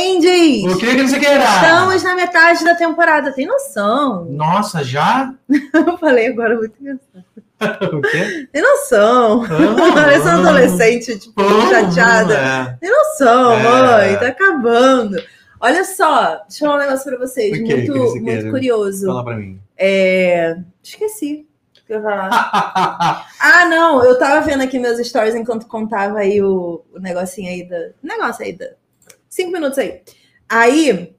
Mendes! O que que você quer? Estamos na metade da temporada, tem noção? Nossa, já? Eu falei agora muito engraçado. o quê? Tem noção? Ah, Parece uma adolescente, tipo, ah, chateada. é. Tem noção, É. mãe, tá acabando. Olha só, deixa eu falar um negócio pra vocês, O quê que muito, muito quer? curioso. Fala pra mim. É... Esqueci o que eu ia falar. Ah, não, eu tava vendo aqui meus stories enquanto contava aí o, o negocinho aí da. Negócio aí da. Cinco minutos aí. Aí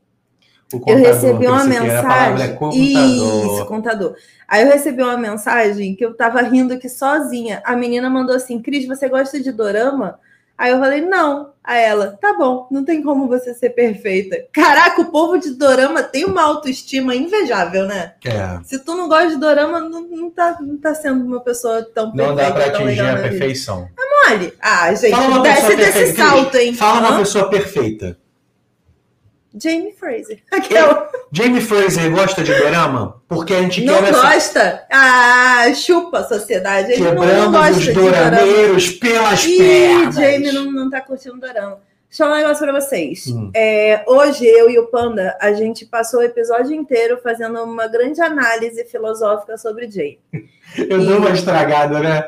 eu recebi uma mensagem. é computador. Isso, contador. Aí eu recebi uma mensagem que eu tava rindo aqui sozinha. A menina mandou assim: Cris, você gosta de dorama? Aí eu falei, não. Aí ela, tá bom, não tem como você ser perfeita. Caraca, o povo de dorama tem uma autoestima invejável, né? É. Se tu não gosta de dorama, não, não, tá, não tá sendo uma pessoa tão perfeita. Não dá pra atingir a perfeição. Mole. Ah, gente, Fala uma desce desse salto, hein? Fala uma pessoa perfeita. Jamie Fraser. Aquela. Jamie Fraser gosta de dorama? Porque a gente Não quer essa gosta? Ah, chupa a sociedade. Ele não, não quebrando gosta os de dorama. dorameiros pelas Ih, pernas. Jamie não, não tá curtindo dorama. Deixa eu falar um negócio pra vocês. Hum. É, hoje, eu e o Panda, a gente passou o episódio inteiro fazendo uma grande análise filosófica sobre Jamie. Eu dou uma estragada, né?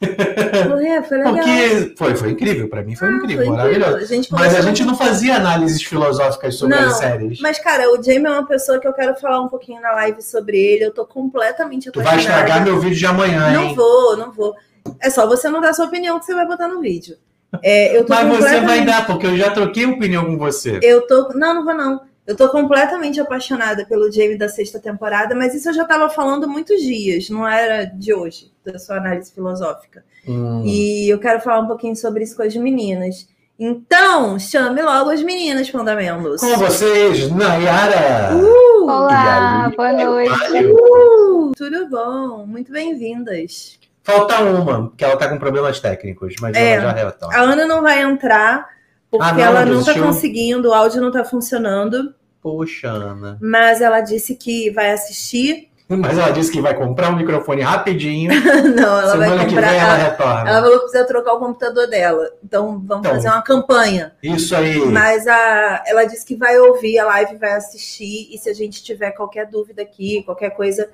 É, foi legal. Porque foi, foi incrível. Pra mim foi Ah, incrível, foi maravilhoso. A gente Mas a gente não fazia análises filosóficas sobre Não, as séries. Mas, cara, o Jamie é uma pessoa que eu quero falar um pouquinho na live sobre ele. Eu tô completamente Tu vai estragar meu vídeo de amanhã, Não hein? vou, não vou. É só você não dar sua opinião que você vai botar no vídeo. É, eu tô Mas você completamente... vai dar, porque eu já troquei opinião com você. Eu tô. Não, não vou, não. Eu tô completamente apaixonada pelo Jamie da sexta temporada, mas isso eu já tava falando há muitos dias, não era de hoje, da sua análise filosófica. Hum. E eu quero falar um pouquinho sobre isso com as meninas. Então, chame logo as meninas, Fundamentos. Com vocês, Nayara. Uh, Olá, boa noite. Uh, tudo bom? Muito bem-vindas. Falta uma, porque ela tá com problemas técnicos, mas É. ela já retorna. A Ana não vai entrar, porque Ah, não, ela não tá desistiu? conseguindo, o áudio não tá funcionando, Poxa, Ana. mas ela disse que vai assistir. Mas ela disse que vai comprar um microfone rapidinho. não, ela vai Semana que comprar. vem ela Ela, retorna. ela falou que precisa trocar o computador dela. Então vamos Então. fazer uma campanha. Isso aí. Mas a, ela disse que vai ouvir a live, vai assistir, e se a gente tiver qualquer dúvida aqui, qualquer coisa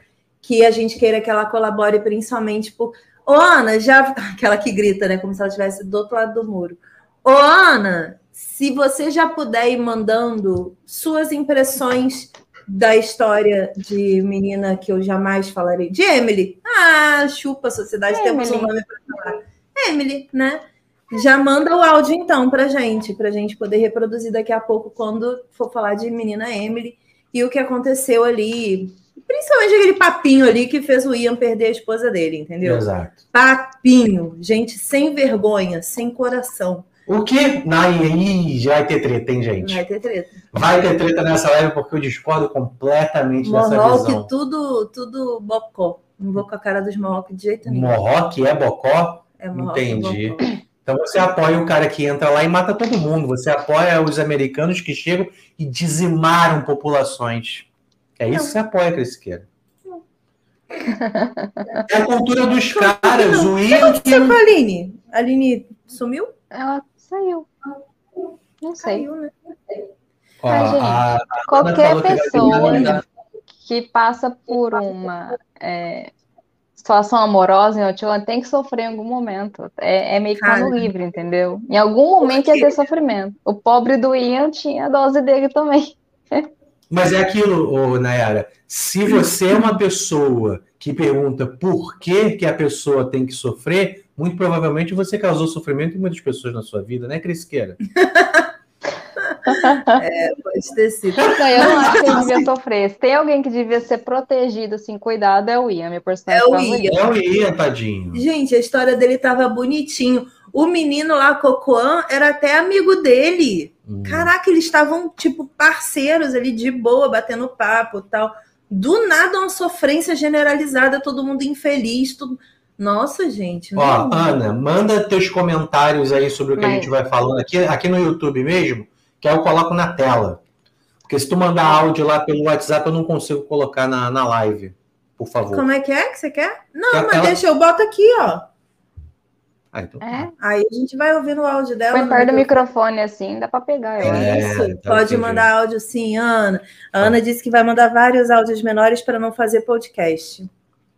que a gente queira que ela colabore, principalmente por. Ô, Ana, já. Aquela que grita, né? Como se ela estivesse do outro lado do muro. Ô, Ana, se você já puder ir mandando suas impressões da história de menina que eu jamais falarei. De Emily. Ah, chupa a sociedade, temos um Emily. nome para falar. Emily, né? Já manda o áudio então pra gente, pra gente poder reproduzir daqui a pouco quando for falar de menina Emily e o que aconteceu ali, principalmente aquele papinho ali que fez o Ian perder a esposa dele, entendeu? Exato. Papinho, gente sem vergonha, sem coração. O que? Aí já vai ter treta, hein, gente? Vai ter treta. Vai ter treta nessa live porque eu discordo completamente dessa Mohawk, visão. tudo, tudo bocó. Não vou com a cara dos Mohawk de jeito nenhum. Mohawk é bocó? É Mohawk, é Entendi. bocó. Então você apoia o cara que entra lá e mata todo mundo. Você apoia os americanos que chegam e dizimaram populações. É isso que você apoia, Crisqueira. É a cultura dos caras. O Ian que Você com a Aline? A Aline sumiu? Ela saiu. Não sei. Caiu, né? Ó, Ai, gente, a- Qualquer que pessoa terminar. que passa por uma é, situação amorosa em Otiwan tem que sofrer em algum momento. É, é meio que mano livre, entendeu? Em algum momento ia ter sofrimento. O pobre do Ian tinha a dose dele também. Mas é aquilo, ô, Nayara. Se você é uma pessoa que pergunta por que, que a pessoa tem que sofrer, muito provavelmente você causou sofrimento em muitas pessoas na sua vida, né, Crisqueira? Pode ter sido. Não, eu não acho que ele devia sofrer. Se tem alguém que devia ser protegido, assim, cuidado, é o Ian, meu personagem É o. Ian. É o Ian, tadinho. Gente, a história dele tava bonitinho. O menino lá, Cocoan, era até amigo dele. Hum. Caraca, eles estavam, tipo, parceiros ali, de boa, batendo papo e tal. Do nada, uma sofrência generalizada, todo mundo infeliz. Tudo... Nossa, gente. Ó, não- Ana, manda teus comentários aí sobre o que a Mas- gente vai falando aqui, aqui no YouTube mesmo, que aí eu coloco na tela. Porque se tu mandar áudio lá pelo WhatsApp, eu não consigo colocar na, na live, por favor. Como é que é que você quer? Não, mas deixa, eu boto aqui, ó. Ah, então tá. É, Aí a gente vai ouvir no áudio dela. põe no perto do microfone. assim, dá pra pegar. Eu É. acho. Isso, então pode entendi. mandar áudio sim, Ana. A Ana disse que vai mandar vários áudios menores para não fazer podcast.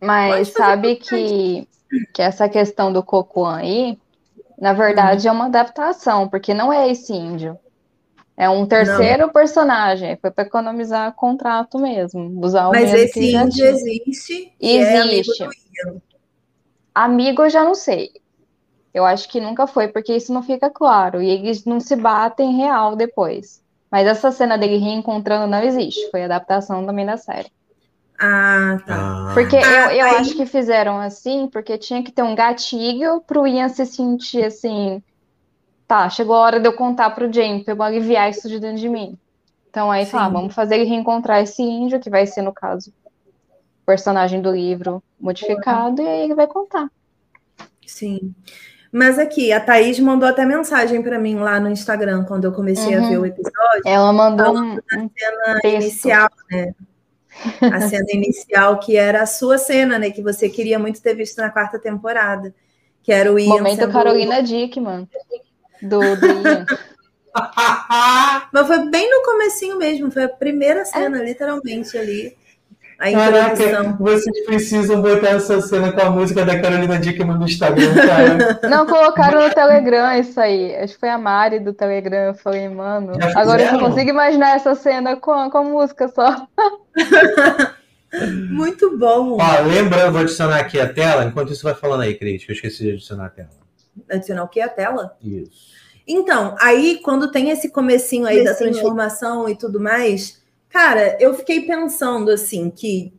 Mas sabe que, que essa questão do Cocoan aí, na verdade, é uma adaptação, porque não é esse índio. É um terceiro personagem. Foi para economizar contrato mesmo. Usar o Mas mesmo esse índio existe. e é amigo Existe. Amigo, eu já não sei. Eu acho que nunca foi, porque isso não fica claro. E eles não se batem real depois. Mas essa cena dele reencontrando não existe. Foi adaptação também da série. Ah, tá. Ah, Porque Ah, eu, eu aí- acho que fizeram assim, porque tinha que ter um gatilho pro Ian se sentir assim. Tá, chegou a hora de eu contar pro Jamie, pra eu aliviar isso de dentro de mim. Então aí fala, vamos fazer ele reencontrar esse índio, que vai ser, no caso, o personagem do livro modificado, e aí ele vai contar. Sim. Mas aqui, a Thaís mandou até mensagem para mim lá no Instagram quando eu comecei a Uhum. ver o episódio. Ela mandou um, um cena texto. inicial, né? A cena inicial, que era a sua cena, né? Que você queria muito ter visto na quarta temporada. Que era o Ian Momento sendo- Carolina Dickman, do, do Ian. Mas foi bem no comecinho mesmo, foi a primeira cena, literalmente, ali. A introdução. Caraca, vocês precisam botar essa cena com a música da Carolina Dickman no Instagram, cara. Não, colocaram no Telegram isso aí. Acho que foi a Mari do Telegram. Eu falei, mano, Já agora eu fizeram? consigo imaginar essa cena com, a- com a música só. Muito bom. Ó, lembrando, vou adicionar aqui a tela. Enquanto isso, vai falando aí, Cris, que eu esqueci de adicionar a tela. Adicionar o que? A tela? Isso. Então, aí quando tem esse comecinho aí da aí. transformação e tudo mais, cara, eu fiquei pensando assim que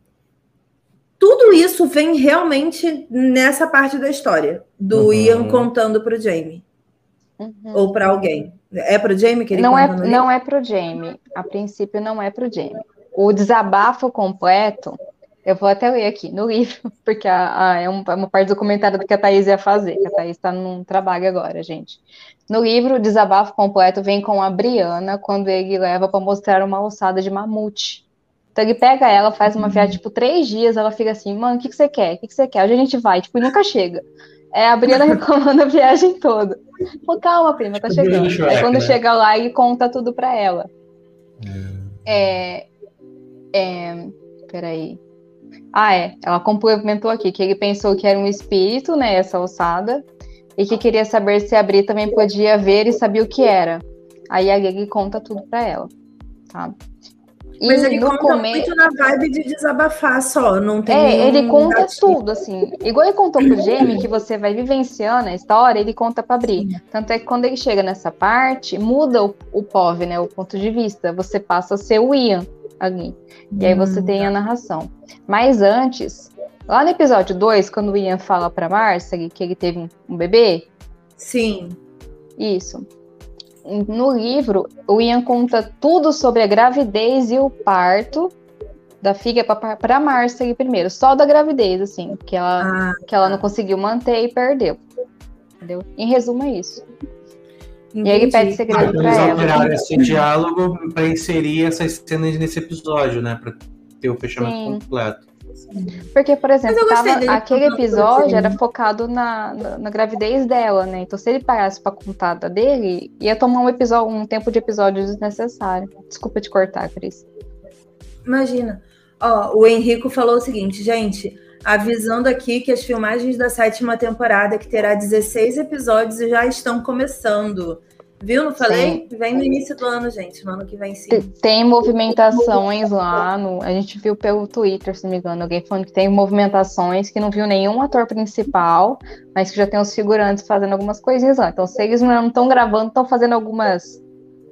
tudo isso vem realmente nessa parte da história do Uhum. Ian contando pro Jamie ou para alguém. É pro Jamie que ele Não conta é, não é pro Jamie. A princípio, não é pro Jamie. O desabafo completo, eu vou até ler aqui no livro, porque a- a- é um- é uma parte do comentário do que a Thaís ia fazer, que a Thaís está num trabalho agora, gente. No livro, o desabafo completo vem com a Briana, quando ele leva para mostrar uma ossada de mamute. Então ele pega ela, faz uma viagem, tipo, três dias, ela fica assim, mano, o que, que você quer? O que, que você quer? Onde a gente vai? Tipo, e nunca chega. É a Briana reclamando a viagem toda. Pô, calma, prima, tá Tipo chegando. Aí Shrek, quando né? chega lá, ele conta tudo pra ela. É, é, peraí. Ah, é. Ela complementou aqui que ele pensou que era um espírito, né? Essa ossada. E que queria saber se a Bri também podia ver e sabia o que era. Aí a Gigi conta tudo pra ela. Tá? E Mas ele conta come- muito na vibe de desabafar só, não tem É, ele conta gatilho. tudo, assim. Igual ele contou pro Jamie, que você vai vivenciando a história, ele conta pra Bri. Tanto é que quando ele chega nessa parte, muda o, o POV, né? O ponto de vista. Você passa a ser o Ian ali. E aí você tem a narração. Mas antes, lá no episódio 2, quando o Ian fala pra Marcia que ele teve um, um bebê, Sim. isso. No livro, o Ian conta tudo sobre a gravidez e o parto da filha pra, pra Marcia primeiro. Só da gravidez, assim, que ela, Ah, que ela não conseguiu manter e perdeu. Entendeu? Em resumo, é isso. E aí ele entendi. pede segredo pra eles ela. alteraram esse diálogo para inserir essas cenas nesse episódio, né? Para ter o fechamento Sim. completo. Porque, por exemplo, tava- aquele episódio era focado na, na, na gravidez dela, né? Então, se ele parasse pra contar da dele, ia tomar um episódio, um tempo de episódio desnecessário. Desculpa te cortar, Cris. Imagina. Ó, o Henrico falou o seguinte, gente, avisando aqui que as filmagens da sétima temporada, que terá 16 episódios, já estão começando. Viu? Não falei? Vem no início do ano, gente. No ano que vem, sim. Tem movimentações lá, no, a gente viu pelo Twitter, se não me engano, alguém falando que tem movimentações que não viu nenhum ator principal, mas que já tem os figurantes fazendo algumas coisinhas lá. Então, se eles não estão gravando, estão fazendo algumas,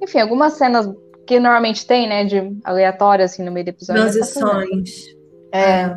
enfim, algumas cenas que normalmente tem, né, de aleatório, assim, no meio do episódio. Transições. É,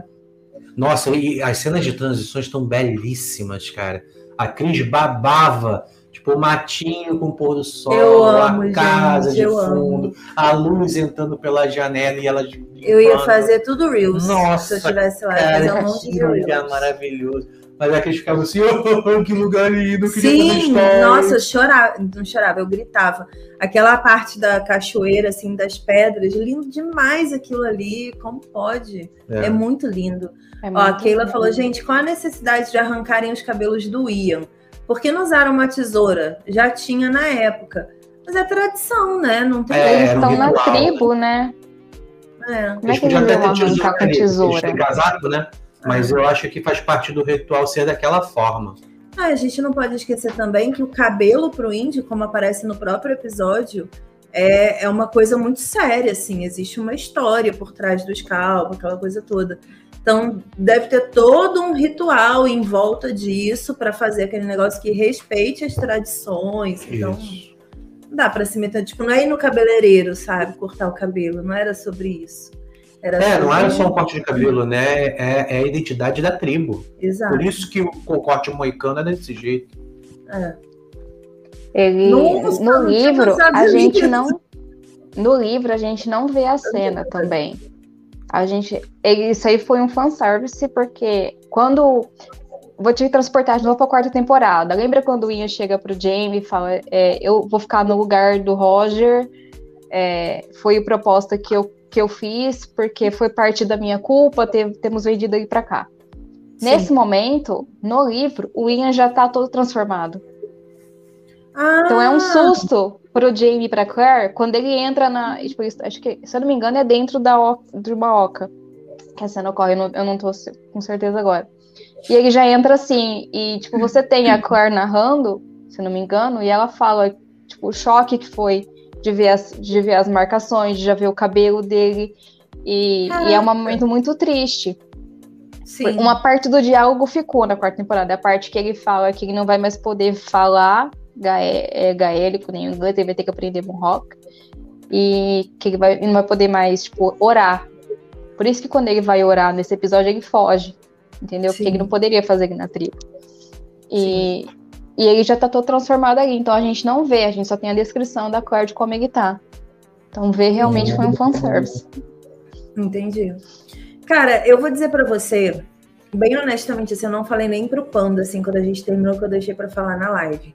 Nossa, e as cenas de transições estão belíssimas, cara. A Cris babava. Tipo, o matinho com o pôr do sol, Eu amo, a casa gente, de eu fundo, a luz entrando pela janela e ela. Eu ia fazer tudo Reels Nossa, se eu estivesse lá. Ia fazer um monte que de lugar Reels. maravilhoso. Mas a Cris ficava assim, oh, que lugar lindo, fazer Sim, nossa, eu chorava, não chorava, eu gritava. Aquela parte da cachoeira, assim, das pedras, lindo demais aquilo ali, como pode? É, É. muito lindo. é Ó, a muito Keila lindo. falou, gente, qual a necessidade de arrancarem os cabelos do Ian? Por que não usaram uma tesoura? Já tinha na época. Mas é tradição, né? Não tem. É, eles estão na tribo, né? É. Como é que eles iam arrancar com tesoura? Eles casaco, né? Mas eu acho que faz parte do ritual ser daquela forma. Ah, a gente não pode esquecer também que o cabelo para o índio, como aparece no próprio episódio, é, é uma coisa muito séria, assim. Existe uma história por trás do calvos, aquela coisa toda. Então, deve ter todo um ritual em volta disso para fazer aquele negócio que respeite as tradições. Então, isso. não dá para se meter. Tipo, não é ir no cabeleireiro, sabe? Cortar o cabelo. Não era sobre isso. Era é, não era só um corte de cabelo, né? É, é, a identidade da tribo. Exato. Por isso que o, o corte moicano é desse jeito. É. Ele, Nossa, no livro, a gente não. No livro, a gente não vê a cena também. A gente. Isso aí foi um fanservice, porque quando. Vou te transportar de novo para a quarta temporada. Lembra quando o Ian chega pro Jamie e fala: é, Eu vou ficar no lugar do Roger. É, foi a proposta que eu que eu fiz, porque foi parte da minha culpa, ter, temos vendido ele para cá. Sim. Nesse momento, no livro, o Ian já tá todo transformado. Ah. Então é um susto pro Jamie e pra Claire quando ele entra na. Tipo, acho que, se eu não me engano, é dentro da de uma oca que a cena ocorre, eu não, eu não tô com certeza agora. E ele já entra assim, e tipo, você tem a Claire narrando, se não me engano, e ela fala, tipo, o choque que foi de ver as, de ver as marcações, de já ver o cabelo dele. E, e é um momento muito triste. Sim. Uma parte do diálogo ficou na quarta temporada. A parte que ele fala que ele não vai mais poder falar é, gaélico nem inglês, ele vai ter que aprender rock E que ele, vai, não vai poder mais, tipo, orar. Por isso que quando ele vai orar nesse episódio, ele foge. Entendeu? Sim. Porque ele não poderia fazer na tribo. E, Sim. E ele já tá todo transformado ali. Então a gente não vê, a gente só tem a descrição da cor de como ele tá. Então ver realmente foi um fanservice. Entendi. Cara, eu vou dizer para você, bem honestamente, assim, eu não falei nem pro Panda, assim, quando a gente terminou, que eu deixei para falar na live.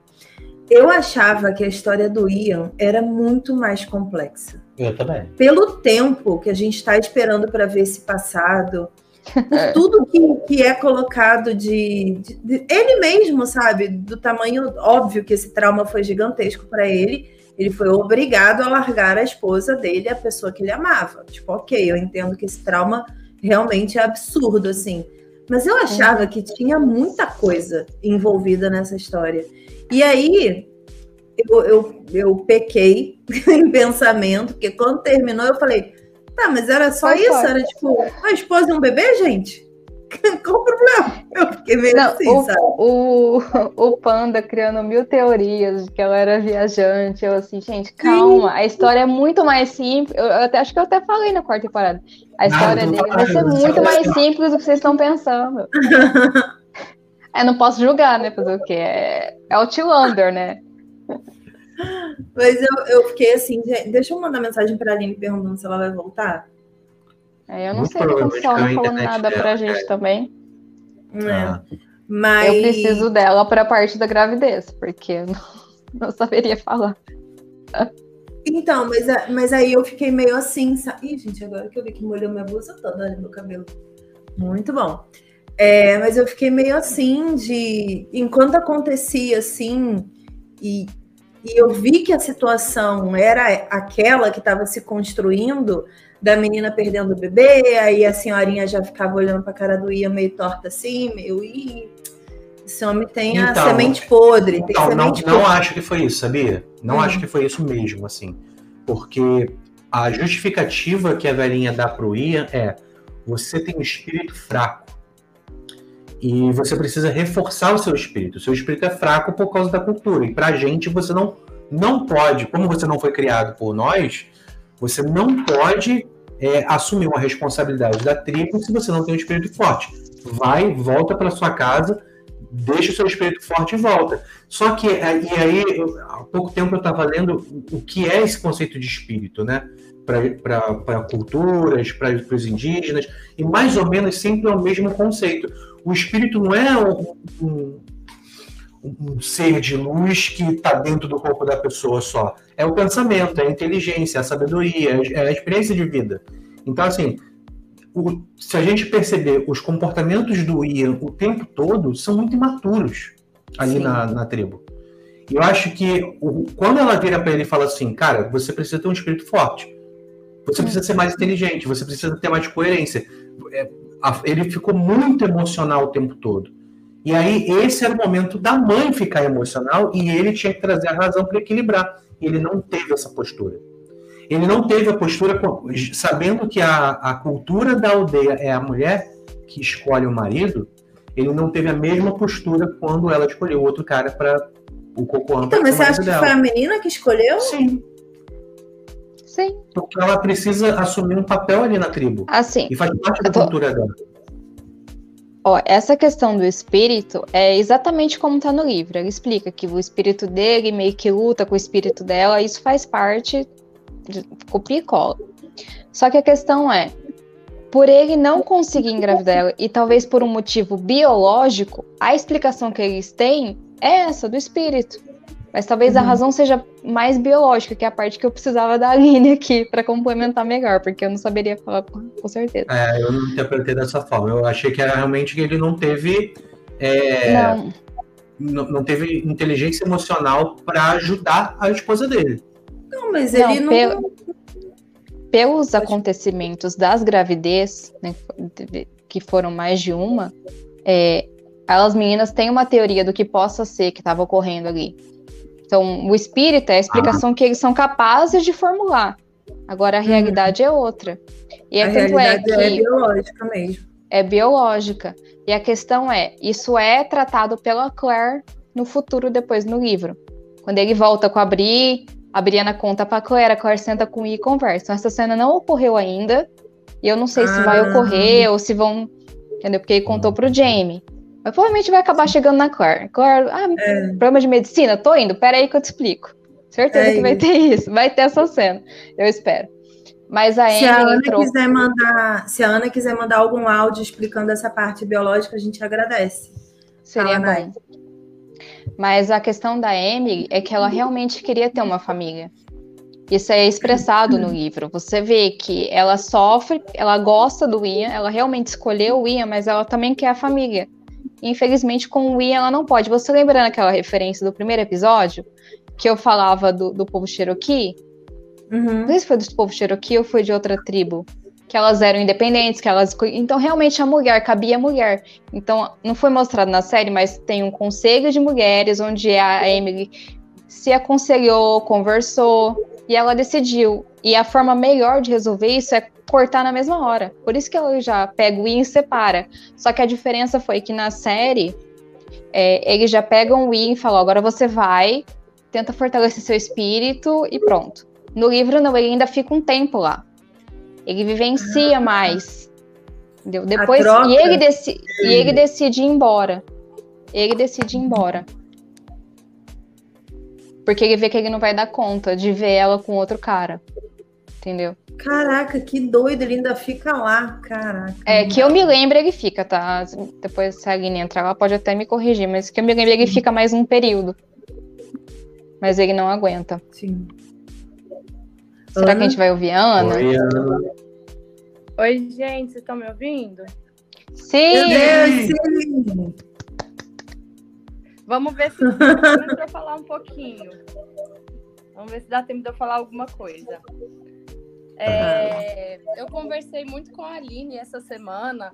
Eu achava que a história do Ian era muito mais complexa. Eu também. Pelo tempo que a gente está esperando para ver esse passado, é. tudo que, que é colocado de, de, de, ele mesmo, sabe, do tamanho óbvio que esse trauma foi gigantesco para ele. Ele foi obrigado a largar a esposa dele, a pessoa que ele amava. Tipo, ok, eu entendo que esse trauma realmente é absurdo, assim. Mas eu achava que tinha muita coisa envolvida nessa história. E aí, eu, eu, eu pequei em pensamento, porque quando terminou, eu falei Tá, mas era só isso? Era tipo, a esposa e um bebê, gente? Qual o problema? Eu fiquei meio Não, assim, o, sabe? O, o Panda criando mil teorias de que ela era viajante. Eu assim, gente, calma. Sim. A história é muito mais simples. Eu, eu, até, acho que eu até falei na quarta temporada. A história dele vai ser muito mais simples do que vocês estão pensando. é, não posso julgar, né? Fazer o quê? É, é o Tillander, né? Mas eu, eu fiquei assim, deixa eu mandar mensagem para a Aline perguntando se ela vai voltar. É, eu não Muito sei, ele não falando nada para a gente também. É. Ah. Mas... Eu preciso dela para a parte da gravidez, porque eu não, não saberia falar. Então, mas, mas aí eu fiquei meio assim, sabe? Ih, gente, agora que eu vi que molhou minha blusa toda, olha meu cabelo. Muito bom. É, mas eu fiquei meio assim de. Enquanto acontecia assim, e e eu vi que a situação era aquela que estava se construindo, da menina perdendo o bebê, aí a senhorinha já ficava olhando para a cara do Ian meio torta assim, meio, ih, esse homem tem então, a semente podre. Então, não, semente não podre. acho que foi isso, sabia? Não hum. acho que foi isso mesmo, assim. Porque a justificativa que a velhinha dá pro Ian é você tem um espírito fraco. E você precisa reforçar o seu espírito. O seu espírito é fraco por causa da cultura. E pra gente, você não, não pode, como você não foi criado por nós, você não pode é, assumir uma responsabilidade da tribo se você não tem um espírito forte. Vai, volta para sua casa, deixa o seu espírito forte e volta. Só que, é, e aí, há pouco tempo eu estava lendo o que é esse conceito de espírito, né? Para culturas, para os indígenas, e mais ou menos sempre é o mesmo conceito o espírito não é um, um, um ser de luz que está dentro do corpo da pessoa só. É o pensamento, é a inteligência, é a sabedoria, é a experiência de vida. Então, assim, o, se a gente perceber os comportamentos do Ian o tempo todo, são muito imaturos. ali na, na tribo. E eu acho que o, quando ela vira para ele e fala assim, cara, você precisa ter um espírito forte, você precisa ser mais inteligente, você precisa ter mais coerência. É, a, ele ficou muito emocional o tempo todo. E aí, esse era o momento da mãe ficar emocional e ele tinha que trazer a razão para equilibrar. E ele não teve essa postura. Ele não teve a postura, sabendo que a, a cultura da aldeia é a mulher que escolhe o marido, ele não teve a mesma postura quando ela escolheu outro cara para o Cocoan. Então, mas você acha que foi a menina que escolheu? Sim. Sim. Porque ela precisa assumir um papel ali na tribo. Assim. E faz parte da tô... cultura dela. Ó, essa questão do espírito é exatamente como está no livro. Ele explica que o espírito dele meio que luta com o espírito dela, isso faz parte de copia e cola. Só que a questão é, por ele não conseguir engravidar ela, e talvez por um motivo biológico, a explicação que eles têm é essa, do espírito. Mas talvez uhum. a razão seja mais biológica, que é a parte que eu precisava da Aline aqui para complementar melhor, porque eu não saberia falar com certeza. É, eu não interpretei dessa forma. Eu achei que era realmente que ele não teve. É, não. não. Não teve inteligência emocional para ajudar a esposa dele. Não, mas ele não. Pelo, pelos acontecimentos das gravidez, né, que foram mais de uma, é, as meninas têm uma teoria do que possa ser que estava ocorrendo ali. Então, o espírito é a explicação que eles são capazes de formular. Agora, a realidade é outra. E é a tanto é que é biológica mesmo. É biológica. E a questão é, isso é tratado pela Claire no futuro, depois no livro. Quando ele volta com a Bri, a Briana conta pra Claire, a Claire senta com ele e conversa. Então, essa cena não ocorreu ainda. E eu não sei ah. se vai ah. ocorrer ou se vão. Entendeu? Porque ele contou pro Jamie. Mas provavelmente vai acabar chegando na Claire. Claire, ah, é. problema de medicina? Tô indo, peraí que eu te explico. Certeza é que vai ter isso, vai ter essa cena. Eu espero. Mas a se a Ana entrou... quiser mandar, se a Ana quiser mandar algum áudio explicando essa parte biológica, a gente agradece. Seria bom. Mas a questão da Emily é que ela realmente queria ter uma família. Isso é expressado no livro. Você vê que ela sofre, ela gosta do Ian, ela realmente escolheu o Ian, mas ela também quer a família. Infelizmente, com o Ian ela não pode. Você lembrando aquela referência do primeiro episódio, que eu falava do, do povo Cherokee? Uhum. Não sei se foi do povo Cherokee ou foi de outra tribo. Que elas eram independentes, que elas. Então, realmente, a mulher, cabia a mulher. Então, não foi mostrado na série, mas tem um conselho de mulheres, onde a Emily se aconselhou, conversou, e ela decidiu. E a forma melhor de resolver isso é cortar na mesma hora. Por isso que ela já pega o Win e separa. Só que a diferença foi que na série, é, eles já pegam o Win e falam: agora você vai, tenta fortalecer seu espírito e pronto. No livro, não, ele ainda fica um tempo lá. Ele vivencia ah. mais. Entendeu? Depois, e ele, deci e ele decide ir embora. Ele decide ir embora. Porque ele vê que ele não vai dar conta de ver ela com outro cara. Entendeu? Caraca, que doido, ele ainda fica lá, caraca. É, que eu me lembro, ele fica, tá? Depois, se a Aline entrar, ela pode até me corrigir, mas que eu me lembro, ele fica mais um período. Mas ele não aguenta. Sim. Será Ana? que a gente vai ouvir a Ana? Oi, Ana. Oi gente, vocês estão me ouvindo? Sim! sim! Vamos ver se dá tempo de eu falar um pouquinho. Vamos ver se dá tempo de eu falar alguma coisa. É, eu conversei muito com a Aline essa semana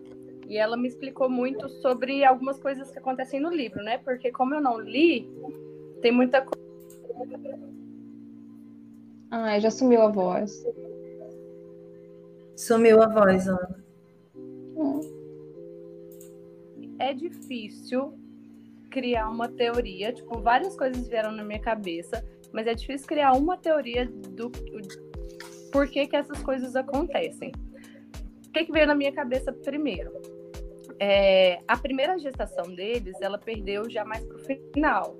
e ela me explicou muito sobre algumas coisas que acontecem no livro, né? Porque como eu não li, tem muita coisa. Ai, já sumiu a voz. Sumiu a voz, Ana. É difícil criar uma teoria, tipo, várias coisas vieram na minha cabeça, mas é difícil criar uma teoria do por que, que essas coisas acontecem. O que, que veio na minha cabeça primeiro? É, a primeira gestação deles, ela perdeu já mais pro final.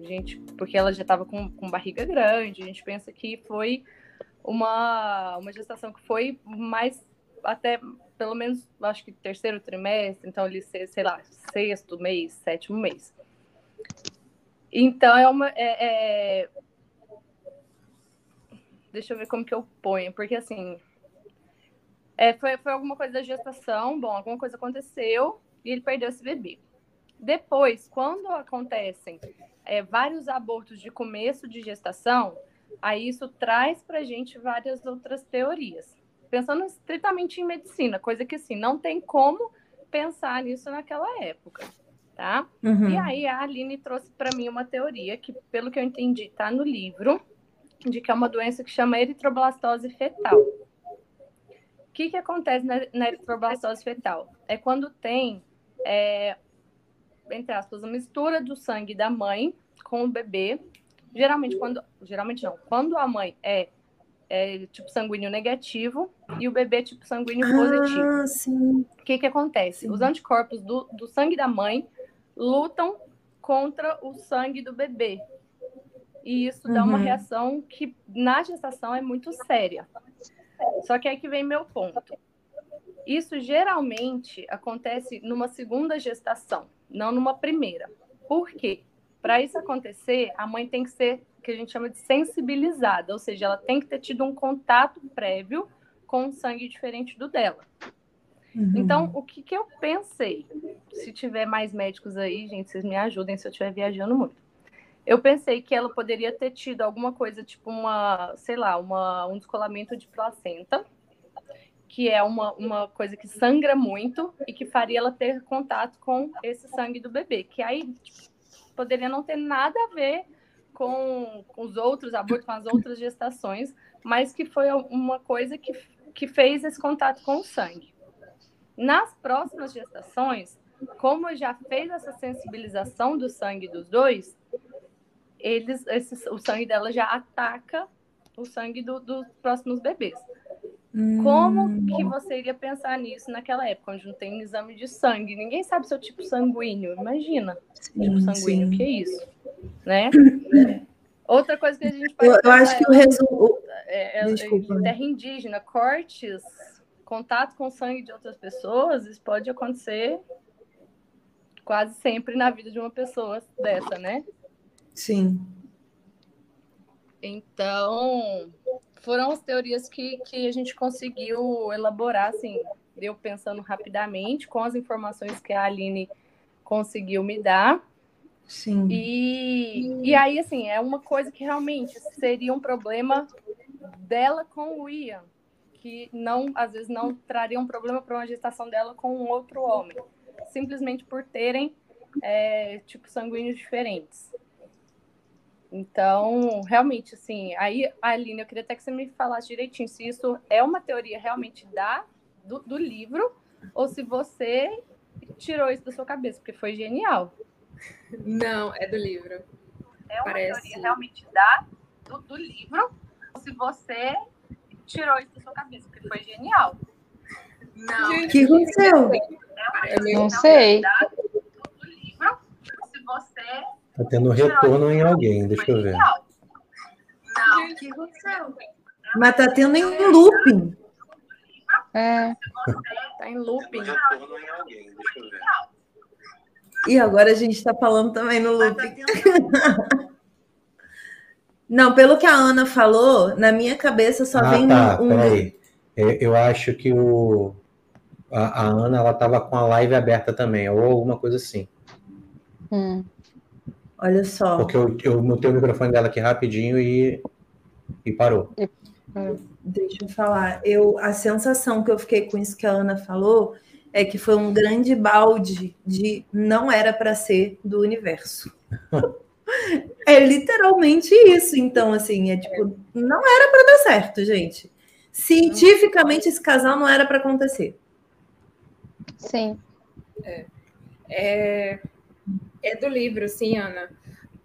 Gente, porque ela já estava com, com barriga grande, a gente pensa que foi uma, uma gestação que foi mais até pelo menos acho que terceiro trimestre, então ele sei lá, sexto mês, sétimo mês. Então é uma é, é, Deixa eu ver como que eu ponho, porque assim. É, foi, foi alguma coisa da gestação, bom, alguma coisa aconteceu e ele perdeu esse bebê. Depois, quando acontecem é, vários abortos de começo de gestação, aí isso traz para a gente várias outras teorias. Pensando estritamente em medicina, coisa que assim, não tem como pensar nisso naquela época, tá? Uhum. E aí a Aline trouxe para mim uma teoria que, pelo que eu entendi, está no livro, de que é uma doença que chama eritroblastose fetal. O que, que acontece na, na eritroblastose fetal? É quando tem, é, entre aspas, uma mistura do sangue da mãe com o bebê. Geralmente, quando. Geralmente não. Quando a mãe é, é tipo sanguíneo negativo e o bebê é tipo sanguíneo ah, positivo. O que, que acontece? Sim. Os anticorpos do, do sangue da mãe lutam contra o sangue do bebê. E isso uhum. dá uma uhum. reação que na gestação é muito séria. Só que é aí que vem meu ponto. Isso geralmente acontece numa segunda gestação, não numa primeira. Por quê? Para isso acontecer, a mãe tem que ser que a gente chama de sensibilizada, ou seja, ela tem que ter tido um contato prévio com um sangue diferente do dela. Uhum. Então, o que, que eu pensei? Se tiver mais médicos aí, gente, vocês me ajudem se eu estiver viajando muito eu pensei que ela poderia ter tido alguma coisa, tipo uma, sei lá, uma, um descolamento de placenta, que é uma, uma coisa que sangra muito e que faria ela ter contato com esse sangue do bebê, que aí tipo, poderia não ter nada a ver com, com os outros abortos, com as outras gestações, mas que foi uma coisa que, que fez esse contato com o sangue. Nas próximas gestações, como já fez essa sensibilização do sangue dos dois, eles, esse, o sangue dela já ataca o sangue do, dos próximos bebês. Hum. Como que você iria pensar nisso naquela época, onde não tem exame de sangue? Ninguém sabe seu tipo sanguíneo. Imagina, sim, tipo sanguíneo, sim. que é isso, né? Outra coisa que a gente pode. Eu, eu acho que o resumo. É, é, é terra indígena, cortes, contato com o sangue de outras pessoas, isso pode acontecer quase sempre na vida de uma pessoa dessa, né? Sim. Então, foram as teorias que, que a gente conseguiu elaborar, assim, eu pensando rapidamente, com as informações que a Aline conseguiu me dar. Sim. E, e aí, assim, é uma coisa que realmente seria um problema dela com o Ian, que não, às vezes, não traria um problema para uma gestação dela com um outro homem, simplesmente por terem, é, tipo, sanguíneos diferentes. Então, realmente, assim, aí, Aline, eu queria até que você me falasse direitinho se isso é uma teoria realmente da, do, do livro ou se você tirou isso da sua cabeça, porque foi genial. Não, é do livro. É uma Parece... teoria realmente da, do, do livro ou se você tirou isso da sua cabeça, porque foi genial. Não. O que aconteceu? É eu não sei. Da, do, do livro, se você Tá tendo retorno em alguém, deixa eu ver. Não, que aconteceu? Mas tá tendo em looping. É. Tá em looping. E agora a gente está falando também no looping. Não, pelo que a Ana falou, na minha cabeça só ah, vem tá, um. Peraí. Eu acho que o, a, a Ana ela estava com a live aberta também, ou alguma coisa assim. Hum. Olha só. Porque eu, eu mutei o microfone dela aqui rapidinho e, e parou. Deixa eu falar. Eu, a sensação que eu fiquei com isso que a Ana falou é que foi um grande balde de não era para ser do universo. é literalmente isso. Então, assim, é tipo, não era para dar certo, gente. Cientificamente, esse casal não era para acontecer. Sim. É. é. É do livro, sim, Ana.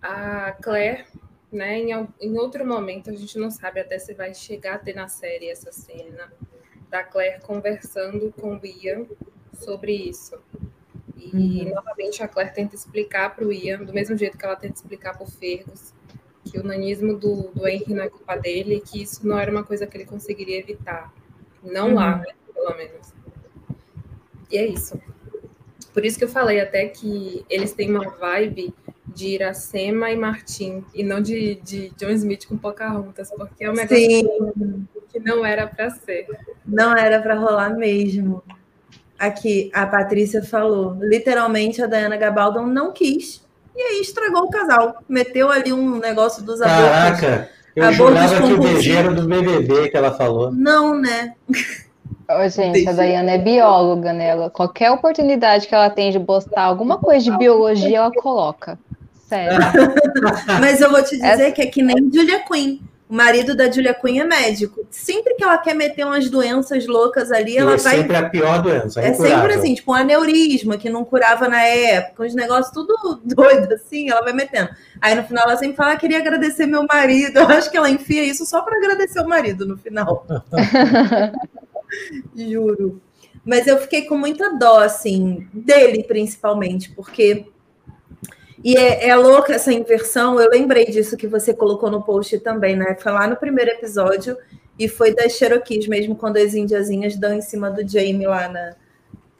A Claire, né, em, em outro momento, a gente não sabe até se vai chegar a ter na série essa cena da Claire conversando com o Ian sobre isso. E uhum. novamente a Claire tenta explicar para o Ian, do mesmo jeito que ela tenta explicar para o Fergus, que o nanismo do, do Henry não é culpa dele, que isso não era uma coisa que ele conseguiria evitar. Não uhum. lá, né, pelo menos. E é isso. Por isso que eu falei até que eles têm uma vibe de Iracema e Martim, e não de, de John Smith com Pocahontas, porque é um negócio Sim. que não era para ser. Não era para rolar mesmo. Aqui, a Patrícia falou. Literalmente, a Diana Gabaldon não quis. E aí estragou o casal. Meteu ali um negócio dos abortos. Caraca, eu Abortos jurava que o era do BBB que ela falou. Não, né? Ô, gente, a. Dayana é bióloga, né? Ela, qualquer oportunidade que ela tem de postar alguma coisa de biologia, ela coloca. Sério. Mas eu vou te dizer que é que nem Julia Quinn. O marido da Julia Quinn é médico. Sempre que ela quer meter umas doenças loucas ali, E ela é vai. sempre a pior doença. É incurável. sempre assim, tipo um aneurisma que não curava na época, uns negócios tudo doido assim, ela vai metendo. Aí no final ela sempre fala: ah, queria agradecer meu marido. Eu acho que ela enfia isso só para agradecer o marido no final. Juro. Mas eu fiquei com muita dó, assim, dele principalmente, porque. E é, é louca essa inversão. Eu lembrei disso que você colocou no post também, né? Foi lá no primeiro episódio e foi das Cherokees mesmo, quando as indiazinhas dão em cima do Jamie lá na,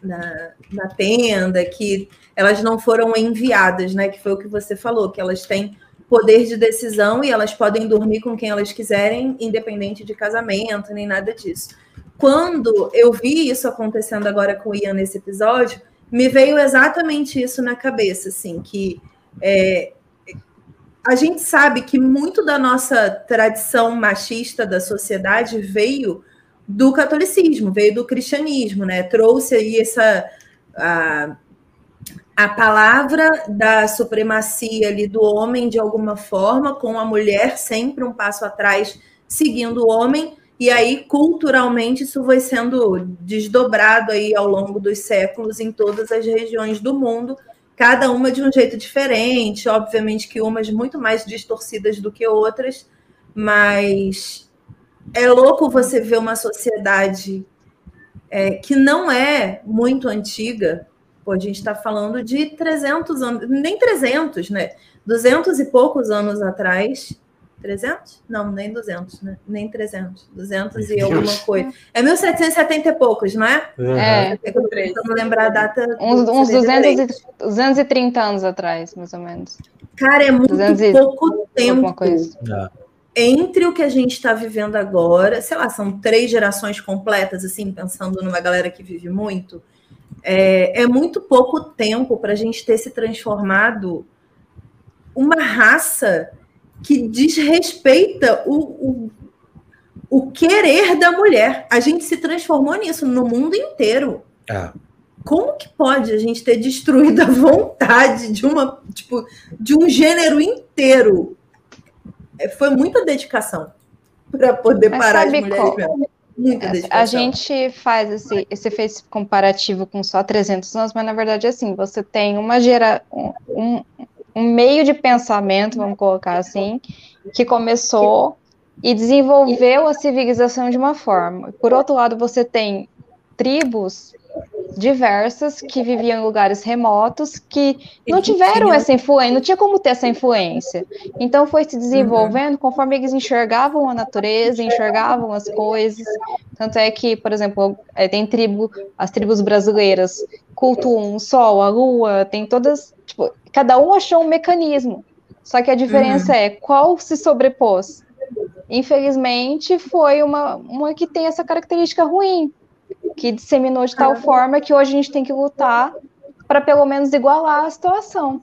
na, na tenda, que elas não foram enviadas, né? Que foi o que você falou, que elas têm poder de decisão e elas podem dormir com quem elas quiserem, independente de casamento, nem nada disso. Quando eu vi isso acontecendo agora com o Ian nesse episódio, me veio exatamente isso na cabeça, assim, que é, a gente sabe que muito da nossa tradição machista da sociedade veio do catolicismo, veio do cristianismo, né? Trouxe aí essa a, a palavra da supremacia ali do homem de alguma forma, com a mulher sempre um passo atrás, seguindo o homem, e aí culturalmente isso foi sendo desdobrado aí ao longo dos séculos em todas as regiões do mundo, cada uma de um jeito diferente, obviamente que umas muito mais distorcidas do que outras, mas é louco você ver uma sociedade é, que não é muito antiga, Pô, a gente está falando de 300 anos, nem 300, né? 200 e poucos anos atrás. 300? Não, nem 200, né? Nem 300. 200 e Meu alguma Deus. coisa. É 1770 e poucos, não é? É, É que eu tentando lembrar a data. uns, uns seria 200 diferente. e, 230 anos atrás, mais ou menos. Cara, é muito 200 e pouco Alguma tempo coisa. entre o que a gente está vivendo agora, sei lá, são três gerações completas, assim, pensando numa galera que vive muito. É, é muito pouco tempo para a gente ter se transformado uma raça que desrespeita o, o, o querer da mulher. A gente se transformou nisso no mundo inteiro. É. Como que pode a gente ter destruído a vontade de uma, tipo, de um gênero inteiro? É, Foi muita dedicação para poder Mas parar as sabe mulheres qual- mesmo. Muita dedicação. A gente faz esse, esse fez comparativo com só 300 anos, mas na verdade, assim, você tem uma gera, um, um meio de pensamento, vamos colocar assim, que começou e desenvolveu a civilização de uma forma. Por outro lado, você tem tribos diversas que viviam em lugares remotos que não tiveram essa influência, não tinha como ter essa influência. Então foi se desenvolvendo conforme eles enxergavam a natureza, enxergavam as coisas. Tanto é que, por exemplo, é, tem tribo, as tribos brasileiras cultuam o sol, a lua, tem todas, tipo, cada um achou um mecanismo. Só que a diferença é qual se sobrepôs. Infelizmente, foi uma, uma que tem essa característica ruim, que disseminou de tal forma que hoje a gente tem que lutar para pelo menos igualar a situação,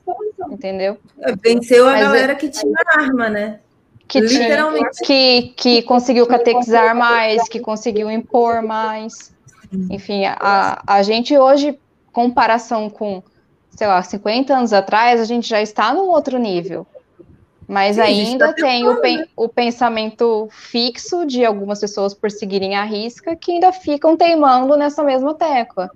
entendeu? Venceu a Mas é- galera que tinha arma, né? Que tinha, Literalmente. que, que conseguiu catequizar mais, que conseguiu impor mais. Enfim, a, a gente hoje, comparação com, sei lá, 50 anos atrás, a gente já está num outro nível. Mas Sim, ainda tá tem o, pen- o pensamento fixo de algumas pessoas por seguirem a risca que ainda ficam teimando nessa mesma tecla.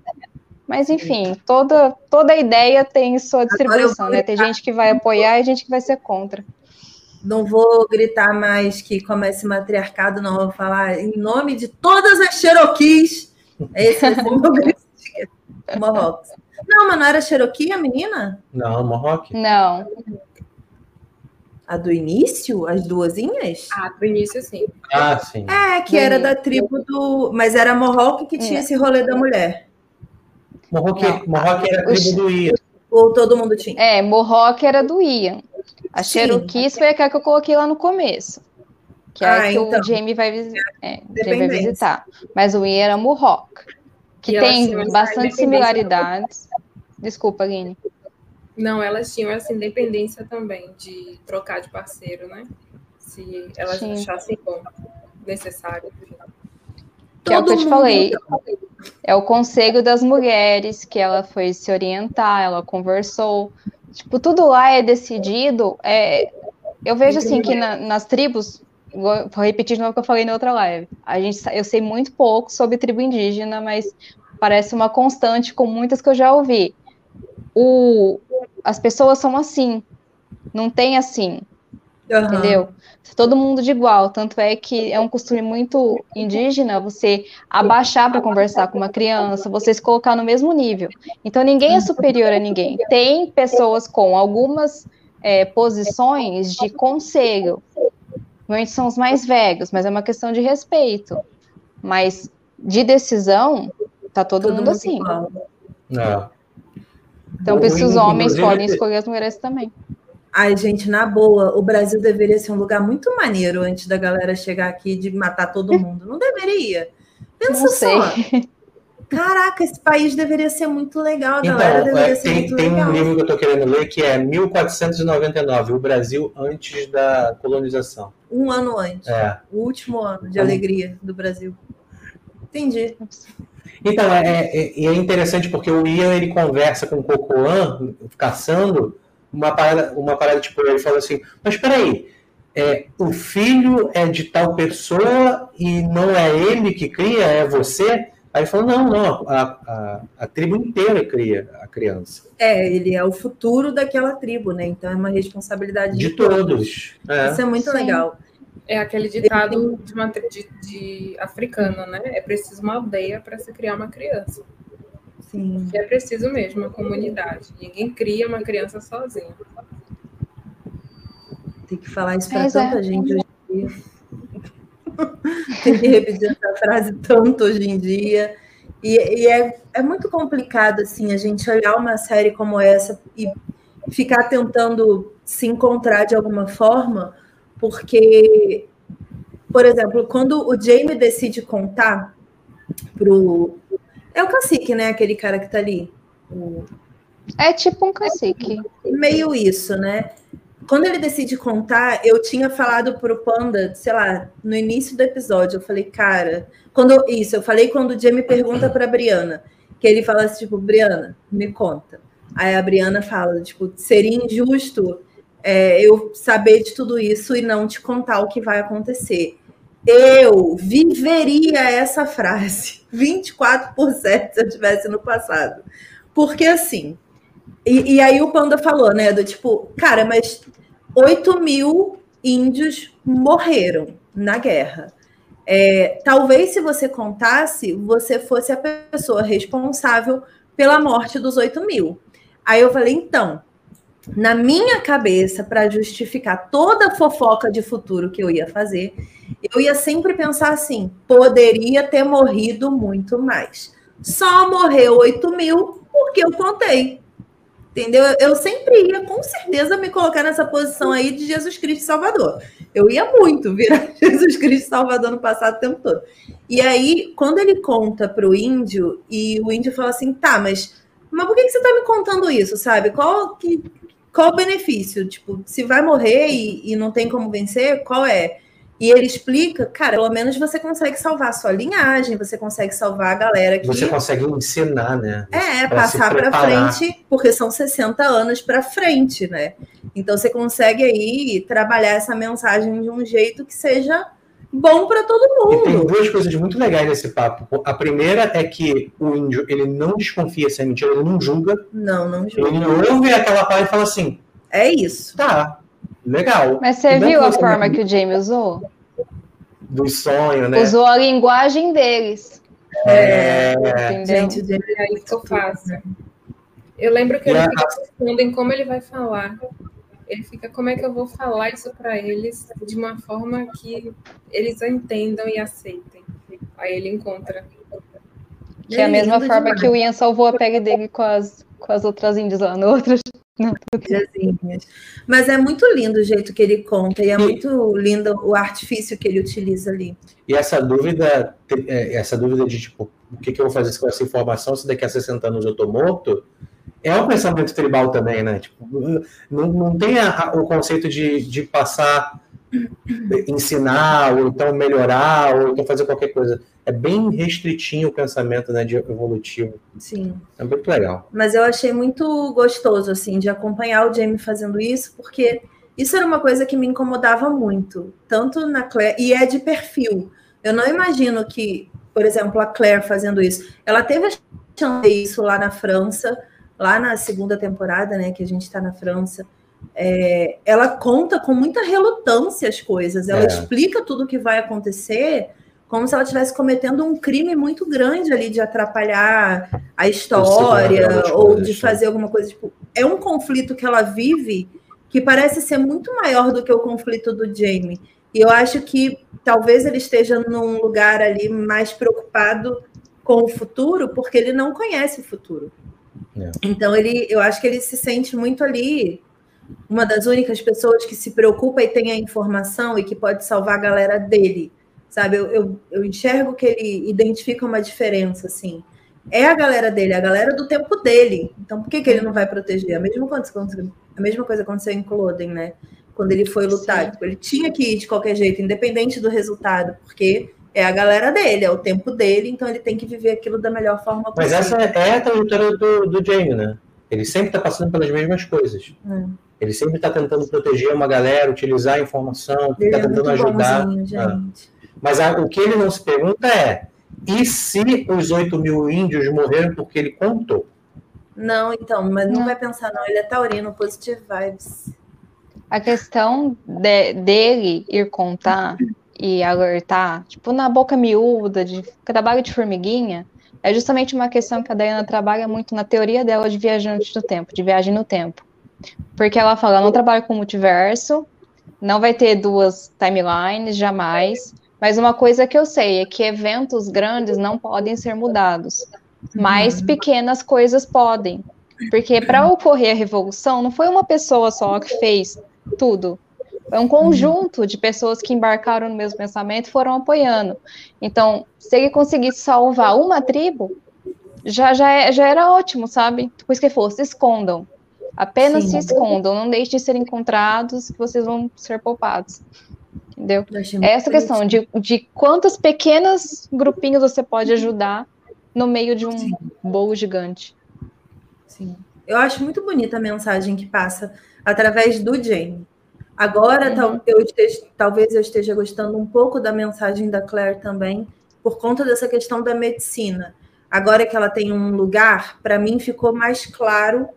Mas, enfim, toda, toda ideia tem sua distribuição, né? Tem gente que vai apoiar e gente que vai ser contra. Não vou gritar mais que comece matriarcado, não. Vou falar em nome de todas as Cherokees. Esse ser o meu grito. Mohawks. Não, mas não era Cherokee a menina? Não, Mohawk. Não, A do início? As duasinhas? Ah, do início, sim. Ah, sim. É, que era da tribo do. Mas era Mohawk que tinha É. esse rolê da mulher. Mohawk, Não. Mohawk era a Os- tribo do Ian. Ou todo mundo tinha? É, Mohawk era do Ian. A Sim. Cherokees foi aquela que eu coloquei lá no começo. Que é Ah, a que então. o Jamie vai, visi- é, Jamie vai visitar. Mas o Ian era Mohawk. Que tem bastante similaridades. Desculpa, Aline. Não, elas tinham essa independência também de trocar de parceiro, né? Se elas Sim. achassem bom, necessário. Que é o que eu te falei. É o conselho das mulheres, que ela foi se orientar, ela conversou. Tipo, tudo lá é decidido. É... Eu vejo assim que na- nas tribos, vou vou repetir de novo o que eu falei na outra live. A gente, eu sei muito pouco sobre tribo indígena, mas parece uma constante com muitas que eu já ouvi. O, as pessoas são assim, não tem assim. Aham. Entendeu? Todo mundo de igual. Tanto é que é um costume muito indígena você abaixar para conversar com uma criança, você se colocar no mesmo nível. Então ninguém é superior a ninguém. Tem pessoas com algumas é, posições de conselho. Normalmente são os mais velhos, mas é uma questão de respeito. Mas de decisão, tá todo, mundo assim. É. Então, por isso os homens Inclusive, podem escolher as mulheres também. Ai, gente, na boa, o Brasil deveria ser um lugar muito maneiro antes da galera chegar aqui de matar todo mundo. Não deveria. Pensa Não sei. só. Caraca, esse país deveria ser muito legal, a galera Então, deveria é, ser tem, muito tem legal. um livro que eu estou querendo ler que é 1499, o Brasil antes da colonização. Um ano antes. É. O último ano de alegria do Brasil. Entendi. Então, é, é, é interessante porque o Ian ele conversa com o Cocoan, caçando, uma parada, uma parada tipo, ele fala assim, mas peraí, é, o filho é de tal pessoa e não é ele que cria, é você? Aí ele falou, não, não, a, a, a tribo inteira cria a criança. É, ele é o futuro daquela tribo, né? Então é uma responsabilidade De todos. É. Isso é muito Sim. legal. É aquele ditado de, uma, de, de africano, né? É preciso uma aldeia para se criar uma criança. Sim. É preciso mesmo uma comunidade. Ninguém cria uma criança sozinho. Tem que falar isso para é. tanta gente hoje em dia. Tem que repetir frase tanto hoje em dia. E, e é, é muito complicado, assim, a gente olhar uma série como essa e ficar tentando se encontrar de alguma forma, porque, por exemplo, quando o Jamie decide contar pro. É o cacique, né? Aquele cara que tá ali. O, É tipo um cacique. meio isso, né? Quando ele decide contar, eu tinha falado pro Panda, sei lá, no início do episódio, eu falei, cara, quando isso, eu falei quando o Jamie pergunta pra Briana, que ele fala assim, tipo, Briana, me conta. Aí a Briana fala, tipo, seria injusto é, eu saber de tudo isso e não te contar o que vai acontecer. Eu viveria essa frase 24% se eu tivesse no passado. Porque assim, e, e aí o Panda falou, né? Do tipo, cara, mas 8 mil índios morreram na guerra. É, talvez se você contasse, você fosse a pessoa responsável pela morte dos 8 mil. Aí eu falei, então, na minha cabeça, para justificar toda a fofoca de futuro que eu ia fazer, eu ia sempre pensar assim: poderia ter morrido muito mais. Só morreu 8 mil porque eu contei. Entendeu? Eu sempre ia, com certeza, me colocar nessa posição aí de Jesus Cristo Salvador. Eu ia muito virar Jesus Cristo Salvador no passado o tempo todo. E aí, quando ele conta para o índio, e o índio fala assim: tá, mas, mas por que, que você está me contando isso, sabe? Qual, que, qual o benefício? Tipo, se vai morrer e, e não tem como vencer, qual é? E ele explica, cara, pelo menos você consegue salvar a sua linhagem, você consegue salvar a galera que. Você consegue ensinar, né? É, Pra passar para frente, porque são 60 anos para frente, né? Então você consegue aí trabalhar essa mensagem de um jeito que seja bom para todo E tem mundo. duas coisas muito legais nesse papo. A primeira é que o índio ele não desconfia se é mentira, ele não julga. Não, não julgo. Ele ouve aquela parte e fala assim: É isso. tá, legal. Mas você não viu a você forma que o Jamie usou? Do sonho, né? Usou a linguagem deles. É, Entendeu? Gente, gente, E aí ficou fácil. Eu lembro que ele fica pensando em como ele vai falar. Ele fica, como é que eu vou falar isso para eles de uma forma que eles entendam e aceitem. Aí ele encontra. Que é a mesma forma demais. que o Ian salvou a pele dele com as, com as outras índias lá no Tiazinhas. Mas é muito lindo o jeito que ele conta e é muito lindo o artifício que ele utiliza ali. E essa dúvida, é, essa dúvida de tipo, o que, que eu vou fazer com essa informação se daqui a 60 anos eu tô morto, é um pensamento tribal também, né? Tipo, não, não tem a- o conceito de, de passar, ensinar, ou então melhorar, ou então fazer qualquer coisa. É bem restritinho o pensamento né, de evolutivo. Sim. É muito legal. Mas eu achei muito gostoso, assim, de acompanhar o Jamie fazendo isso, porque isso era uma coisa que me incomodava muito, tanto na Claire, e é de perfil. Eu não imagino que, por exemplo, a Claire fazendo isso. Ela teve a chance de isso lá na França, lá na segunda temporada, né, que a gente está na França. É, ela conta com muita relutância as coisas, ela É. explica tudo o que vai acontecer como se ela estivesse cometendo um crime muito grande ali de atrapalhar a história ou coisas, de fazer alguma coisa. Tipo, é um conflito que ela vive que parece ser muito maior do que o conflito do Jamie. E eu acho que talvez ele esteja num lugar ali mais preocupado com o futuro, porque ele não conhece o futuro. É. Então ele, eu acho que ele se sente muito ali uma das únicas pessoas que se preocupa e tem a informação e que pode salvar a galera dele, sabe? Eu, eu, eu enxergo que ele identifica uma diferença, assim. É a galera dele, é a galera do tempo dele. Então por que, que ele não vai proteger? A mesma coisa, a mesma coisa aconteceu em Cloden, né? Quando ele foi lutar, Sim. Tipo, ele tinha que ir de qualquer jeito, independente do resultado, porque é a galera dele, é o tempo dele, então ele tem que viver aquilo da melhor forma Mas possível. essa é a trajetória do, do Jamie, né? Ele sempre está passando pelas mesmas coisas. Hum. Ele sempre está tentando proteger uma galera, utilizar a informação, está é tentando ajudar. bonzinho, gente. Mas a- o que ele não se pergunta é: e se os 8 mil índios morreram porque ele contou? Não, então, mas não, Não. vai pensar, não. Ele é taurino, positive vibes. A questão de- dele ir contar e alertar, tipo, na boca miúda, de trabalho de formiguinha, é justamente uma questão que a Diana trabalha muito na teoria dela de viajante no tempo, de viagem no tempo. Porque ela fala, não trabalho com multiverso, não vai ter duas timelines, jamais. Mas uma coisa que eu sei é que eventos grandes não podem ser mudados, mas pequenas coisas podem. Porque para ocorrer a revolução, não foi uma pessoa só que fez tudo. Foi um conjunto de pessoas que embarcaram no mesmo pensamento e foram apoiando. Então, se ele conseguisse salvar uma tribo, já, já, é- já era ótimo, sabe? Por isso que ele falou, se escondam. Apenas Sim. se escondam, não deixem de ser encontrados, que vocês vão ser poupados. Entendeu? É essa questão de, de quantos pequenos grupinhos você pode ajudar no meio de um Sim. bolo gigante. Sim. Eu acho muito bonita a mensagem que passa através do Jamie. Agora, Uhum. tal- eu esteja- talvez eu esteja gostando um pouco da mensagem da Claire também, por conta dessa questão da medicina. Agora que ela tem um lugar, para mim ficou mais claro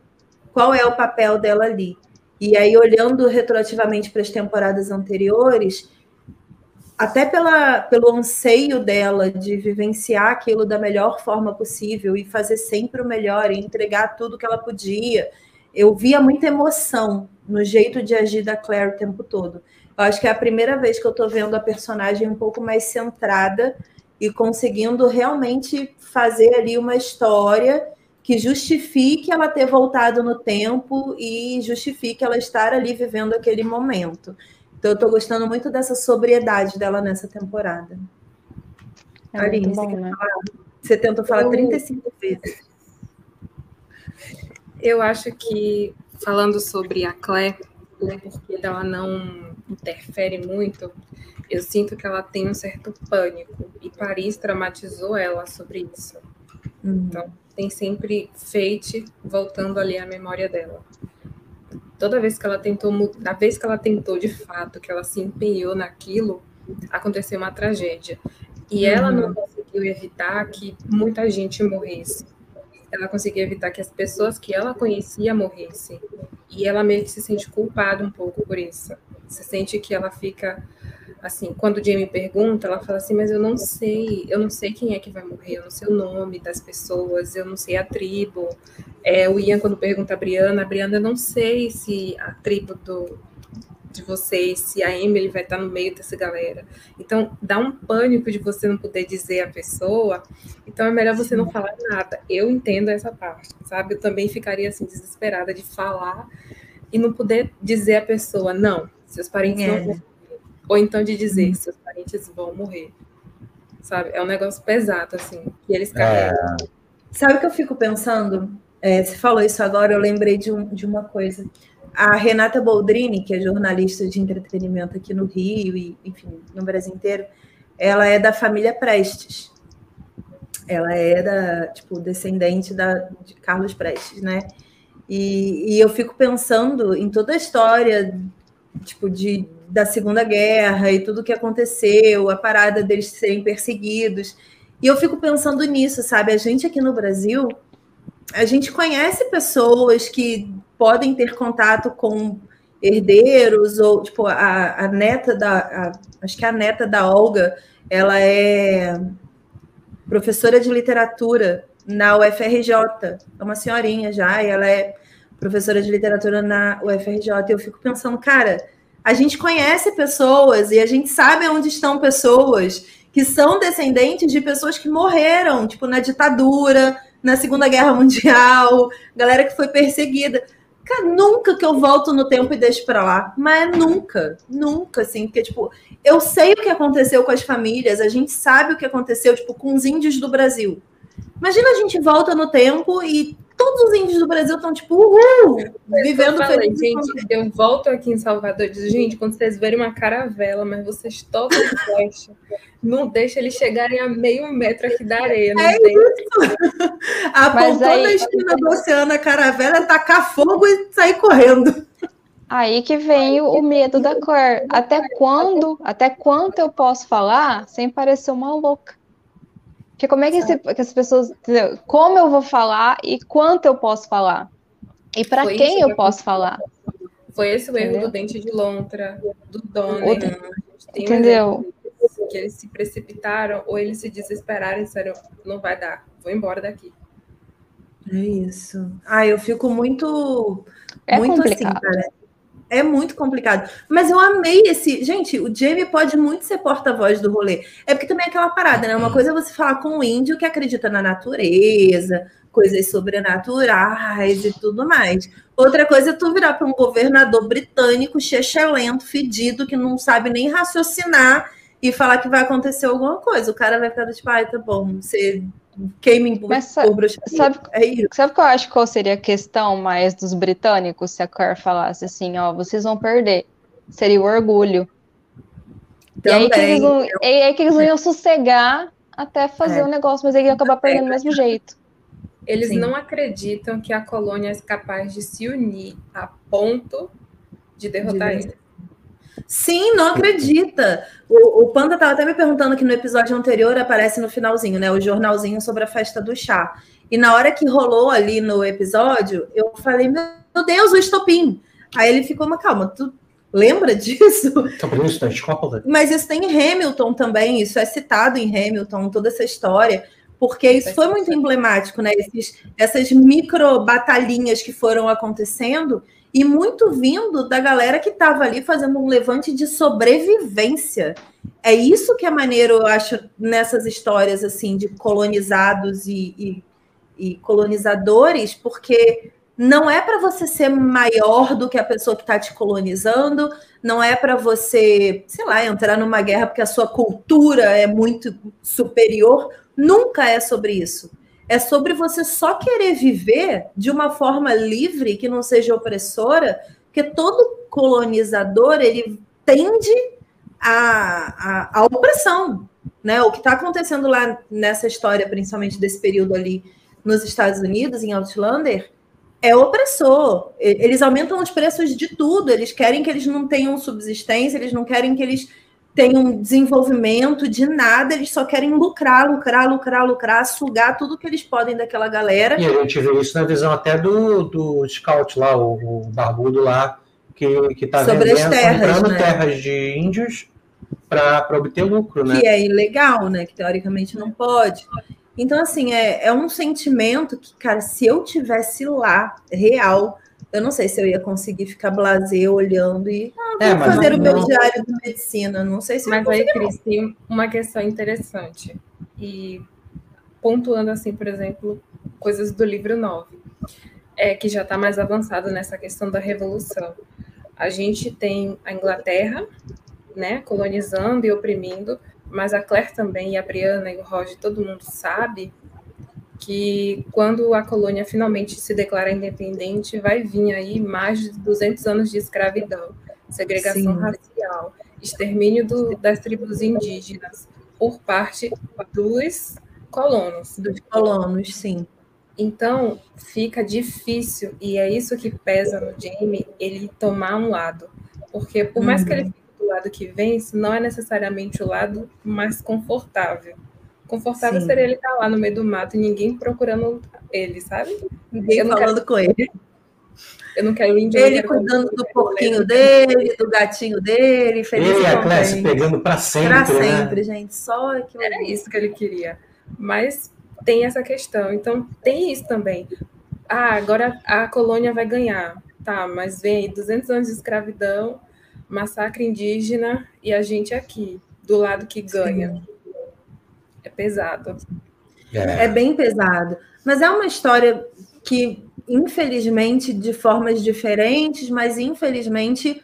qual é o papel dela ali. E aí, olhando retroativamente para as temporadas anteriores, até pela, pelo anseio dela de vivenciar aquilo da melhor forma possível e fazer sempre o melhor e entregar tudo que ela podia, eu via muita emoção no jeito de agir da Claire o tempo todo. Eu acho que é a primeira vez que eu estou vendo a personagem um pouco mais centrada e conseguindo realmente fazer ali uma história que justifique ela ter voltado no tempo e justifique ela estar ali vivendo aquele momento. Então, eu estou gostando muito dessa sobriedade dela nessa temporada. É Aline, você bom, quer né? Você tentou falar Eu- 35 vezes. Eu acho que, falando sobre a Claire, o porquê dela não interfere muito, eu sinto que ela tem um certo pânico. E Paris traumatizou ela sobre isso. Então, tem sempre Fate voltando ali à memória dela. Toda vez que ela tentou, da vez que ela tentou de fato, que ela se empenhou naquilo, aconteceu uma tragédia. E ela não conseguiu evitar que muita gente morresse. Ela conseguiu evitar que as pessoas que ela conhecia morressem. E ela meio que se sente culpada um pouco por isso. Se sente que ela fica assim, quando o Jamie pergunta, ela fala assim, mas eu não sei, eu não sei quem é que vai morrer, eu não sei o nome das pessoas, eu não sei a tribo. É, o Ian, quando pergunta a Brianna, a Brianna, eu não sei se a tribo do de vocês, se a Emily vai estar no meio dessa galera. Então, dá um pânico de você não poder dizer a pessoa. Então, é melhor você não falar nada. Eu entendo essa parte, sabe? Eu também ficaria assim desesperada de falar e não poder dizer a pessoa, não, seus parentes é. não vão. Ou então de dizer, seus parentes vão morrer. Sabe? É um negócio pesado, assim, que eles carregam. É. Sabe o que eu fico pensando? É, você falou isso agora, eu lembrei de, um, de uma coisa. A Renata Boldrini, que é jornalista de entretenimento aqui no Rio e, enfim, no Brasil inteiro, ela é da família Prestes. Ela é da, tipo, descendente da, de Carlos Prestes, né? E, e eu fico pensando em toda a história, tipo, de, da Segunda Guerra e tudo que aconteceu, a parada deles serem perseguidos. E eu fico pensando nisso, sabe? A gente aqui no Brasil, a gente conhece pessoas que podem ter contato com herdeiros, ou tipo, a, a neta da. A, acho que a neta da Olga, ela é professora de literatura na UFRJ, é uma senhorinha já, e ela é professora de literatura na UFRJ. E eu fico pensando, cara, a gente conhece pessoas e a gente sabe onde estão pessoas que são descendentes de pessoas que morreram, tipo, na ditadura, na Segunda Guerra Mundial, galera que foi perseguida. Cara, nunca que eu volto no tempo e deixo para lá, mas nunca, nunca, assim, porque, tipo, eu sei o que aconteceu com as famílias, a gente sabe o que aconteceu, tipo, com os índios do Brasil. Imagina a gente volta no tempo e todos os índios do Brasil estão, tipo, uhul, vivendo feliz. Gente, eu volto aqui em Salvador e digo, gente, quando vocês verem uma caravela, mas vocês tocam flecha, não deixa eles chegarem a meio metro aqui da areia. Não é isso. Apontou aí... na esquina do oceano a caravela, tacar fogo e sair correndo. Aí que vem o medo da cor. Até quando, até quanto eu posso falar sem parecer uma louca? Porque como é que, esse, que as pessoas. Entendeu? Como eu vou falar e quanto eu posso falar? E para quem eu posso falar? Foi esse o erro entendeu? do dente de lontra, do Donner. Entendeu? que eles se precipitaram ou eles se desesperaram e disseram: não vai dar, vou embora daqui. É isso. Ah, eu fico muito. É muito assim, complicado. assim, cara. É muito complicado. Mas eu amei esse. Gente, o Jamie pode muito ser porta-voz do rolê. É porque também é aquela parada, né? Uma coisa é você falar com um índio que acredita na natureza, coisas sobrenaturais e tudo mais. Outra coisa é tu virar para um governador britânico, chechelento, fedido, que não sabe nem raciocinar e falar que vai acontecer alguma coisa. O cara vai ficar tipo, ai, tá bom, você queimem por, Mas, por bruxaria. Sabe, é isso. sabe que eu acho qual seria a questão mais dos britânicos se a Claire falasse assim, ó, vocês vão perder? Seria o orgulho. E aí, que eles não, e aí que eles não iam sossegar até fazer é. o é. um negócio, mas ele ia acabar perdendo do mesmo jeito. Eles Sim. não acreditam que a colônia é capaz de se unir a ponto de derrotar de eles. Sim, não acredita. O, o Panda estava até me perguntando que no episódio anterior aparece no finalzinho, né? O jornalzinho sobre a festa do chá. E na hora que rolou ali no episódio, eu falei, meu Deus, o estopim. Aí ele ficou, mas calma, tu lembra disso? Mas isso tem em Hamilton também, isso é citado em Hamilton, toda essa história, porque isso foi muito emblemático, né? Esses, essas micro batalhinhas que foram acontecendo e muito vindo da galera que estava ali fazendo um levante de sobrevivência. É isso que é maneiro, eu acho, nessas histórias assim de colonizados e, e, e colonizadores, porque não é para você ser maior do que a pessoa que está te colonizando, não é para você, sei lá, entrar numa guerra porque a sua cultura é muito superior. Nunca é sobre isso é sobre você só querer viver de uma forma livre, que não seja opressora, porque todo colonizador ele tende à, à, opressão. Né? O que está acontecendo lá nessa história, principalmente desse período ali nos Estados Unidos, em Outlander, é opressor. Eles aumentam os preços de tudo, eles querem que eles não tenham subsistência, eles não querem que eles tem um desenvolvimento de nada, eles só querem lucrar, lucrar, lucrar, lucrar, sugar tudo que eles podem daquela galera. E a gente vê isso na visão até do, do Scout lá, o, o barbudo lá, que está vendendo, as terras, comprando né? terras de índios para obter lucro, né? Que é ilegal, né? Que teoricamente não pode. Então, assim, é, é um sentimento que, cara, se eu tivesse lá, real, eu não sei se eu ia conseguir ficar blazer olhando e ah, É, vou mas fazer não- o meu não- diário de medicina. Não sei se eu Mas ia aí. Cris, tem uma questão interessante. E pontuando, assim, por exemplo, coisas do livro 9, é, que já está mais avançado nessa questão da revolução. A gente tem a Inglaterra, né, colonizando e oprimindo, mas a Claire também, e a Brianna e o Roger, todo mundo sabe que quando a colônia finalmente se declara independente, vai vir aí mais de 200 anos de escravidão, segregação Sim. racial, extermínio do- das tribos indígenas por parte dos colonos. Dos colonos, sim. Então, fica difícil, e é isso que pesa no Jamie, ele tomar um lado. Porque, por mais que ele fique do lado que vence, não é necessariamente o lado mais confortável. Confortável Sim. seria ele estar lá no meio do mato e ninguém procurando ele, sabe? Ninguém Eu não falando com ele. Eu não quero índio, Ele quero cuidando do porquinho dele, do gatinho dele, feliz Ele e e a contente. pegando pra sempre, Pra né? sempre, gente. Só aquilo Era isso que ele queria. Mas tem essa questão. Então, tem isso também. Ah, agora a colônia vai ganhar. Tá, mas vem aí 200 anos de escravidão, massacre indígena e a gente aqui, do lado que ganha. É pesado. É. É bem pesado. Mas é uma história que, infelizmente, de formas diferentes, mas infelizmente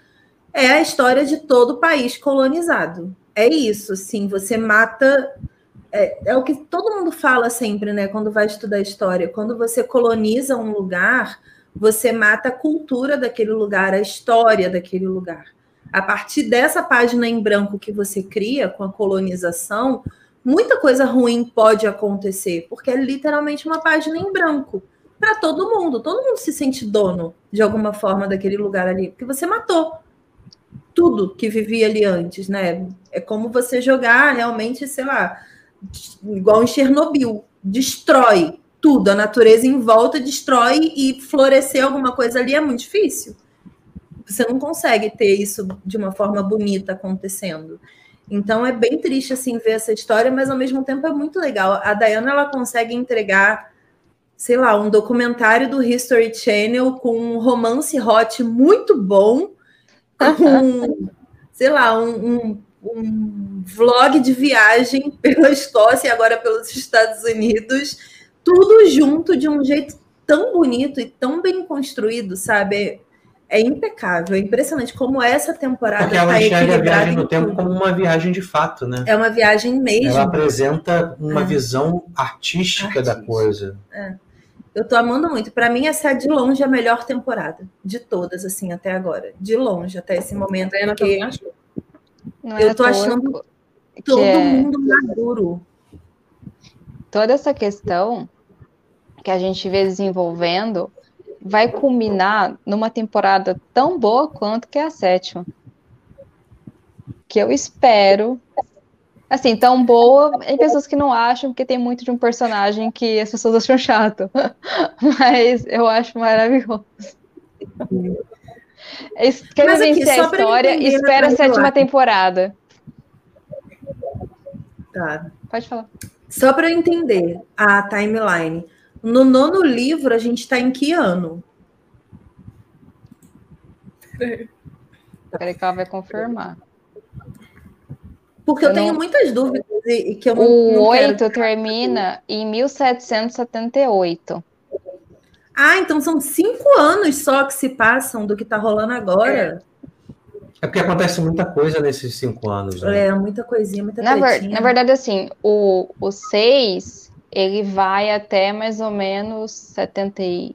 é a história de todo o país colonizado. É isso, sim. Você mata. É, é o que todo mundo fala sempre, né? Quando vai estudar história. Quando você coloniza um lugar, você mata a cultura daquele lugar, a história daquele lugar. A partir dessa página em branco que você cria com a colonização, muita coisa ruim pode acontecer, porque é literalmente uma página em branco para todo mundo. Todo mundo se sente dono de alguma forma daquele lugar ali, porque você matou tudo que vivia ali antes, né? É como você jogar realmente, sei lá, igual em Chernobyl, destrói tudo, a natureza em volta destrói e florescer alguma coisa ali é muito difícil. Você não consegue ter isso de uma forma bonita acontecendo. Então é bem triste assim ver essa história, mas ao mesmo tempo é muito legal. A Diana ela consegue entregar, sei lá, um documentário do History Channel com um romance hot muito bom, com, sei lá, um, um, um vlog de viagem pela Escócia e agora pelos Estados Unidos, tudo junto de um jeito tão bonito e tão bem construído, sabe? É impecável, é impressionante como essa temporada Porque ela está enxerga a equilibrada viagem no em tempo tudo. como uma viagem de fato, né? É uma viagem mesmo. Ela apresenta uma É. visão artística da Artística. coisa. Eu tô amando muito. Para mim, essa é de longe a melhor temporada de todas, assim, até agora. De longe, até esse momento. Porque. Não Eu é à tô achando que todo é- mundo maduro. toda essa questão que a gente vê desenvolvendo vai culminar numa temporada tão boa quanto que é a sétima. Que eu espero. Assim, tão boa, tem pessoas que não acham, porque tem muito de um personagem que as pessoas acham chato. Mas eu acho maravilhoso. Es- Quer Mas aqui, vencer a história, entender, espera a sétima temporada. Tá. Pode falar. Só para eu entender a timeline. No nono livro, a gente está em que ano? Peraí que ela vai confirmar. Porque eu, Eu tenho não- muitas dúvidas e, que eu não, O não quero 8 termina em 1778. Ah, então são cinco anos só que se passam do que tá rolando agora. É porque acontece muita coisa nesses cinco anos. Né? É, muita coisinha, muita Na, ver- na verdade, assim, o, o 6, ele vai até mais ou menos 76.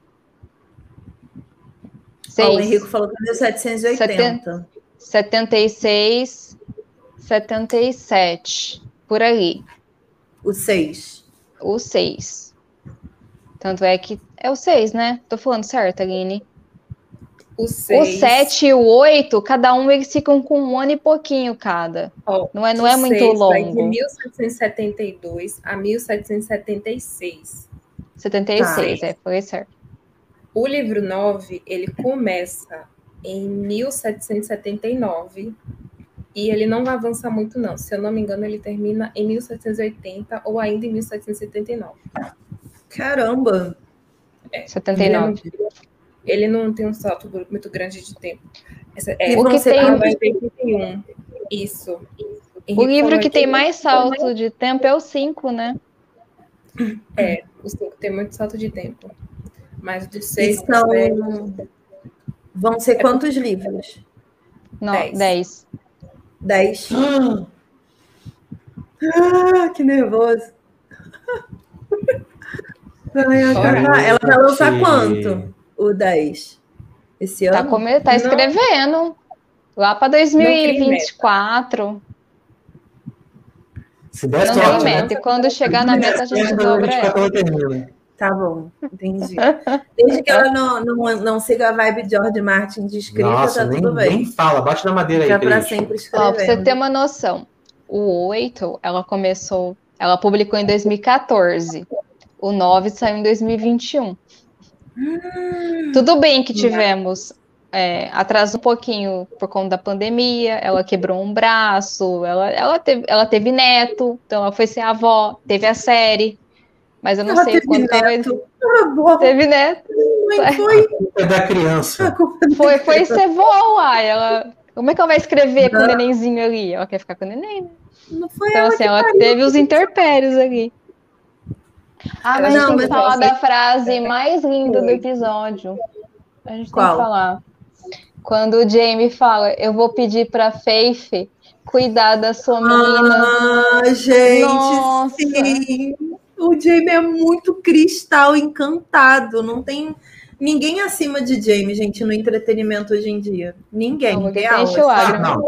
Ó, o Henrico falou que é 1780. 76, 77, por ali. O 6. O 6. Tanto é que é o 6, né? Tô falando certo, Aline. O O 6. 7 e o 8, cada um eles ficam com um ano e pouquinho cada. Ó, Não é, não é o muito seis vai de longo. 1772 a 1776. 76, Tá. é, foi certo. O livro 9, ele começa em 1779 e ele não vai avançar muito não. Se eu não me engano, ele termina em 1780 ou ainda em 1779. Caramba! 79. Ele não tem um salto muito grande de tempo. Essa, é, E O que tem- ah, vai ter 31. Isso. O Henrique livro que tem mais salto de tempo é o 5, né? É, o 5 tem muito salto de tempo. Mas do 6 Então, vão ser quantos livros? Não, Dez. 10. Dez. Ah, Ah, que nervoso. Ai, a Olha, Cacá, ela vai lançar quanto? O 10? Esse Tá, ano? come... tá Não. escrevendo. Lá para 2024. Se der Não sorte, tem né? meta. E quando chegar na meta, a gente dobra ela. termina. Tá bom, entendi. Desde que ela não, não, não siga a vibe George Martin de escrita, Nossa, tá nem, tudo bem. nem fala, bate na madeira aí, pra Cris. sempre Ó, pra você escrevendo. ter uma noção, o 8, ela começou, ela publicou em 2014. O 9 saiu em 2021. Tudo bem que tivemos é, atraso um pouquinho por conta da pandemia, ela quebrou um braço, ela, ela, teve, ela teve neto, então ela foi ser avó, teve a série, mas eu não Ela sei teve quando boa, Teve neto, mãe, foi. É da criança. foi, foi ser vó, uai, ela... Como é que ela vai escrever com o Não. nenenzinho ali? Ela quer ficar com o neném, né? Não foi Então, ela assim, que ela pariu. teve os interpérios ali. Ah, mas Não, a gente tem mas que falar assim- da frase mais linda do episódio. A gente Qual? tem que falar. Quando o Jamie fala, eu vou pedir pra Faith cuidar da sua menina. Ah, gente, Nossa. sim. O Jamie é muito cristal encantado. Não tem ninguém acima de Jamie, gente, no entretenimento hoje em dia. Ninguém. Não, ninguém assim. Ah, não.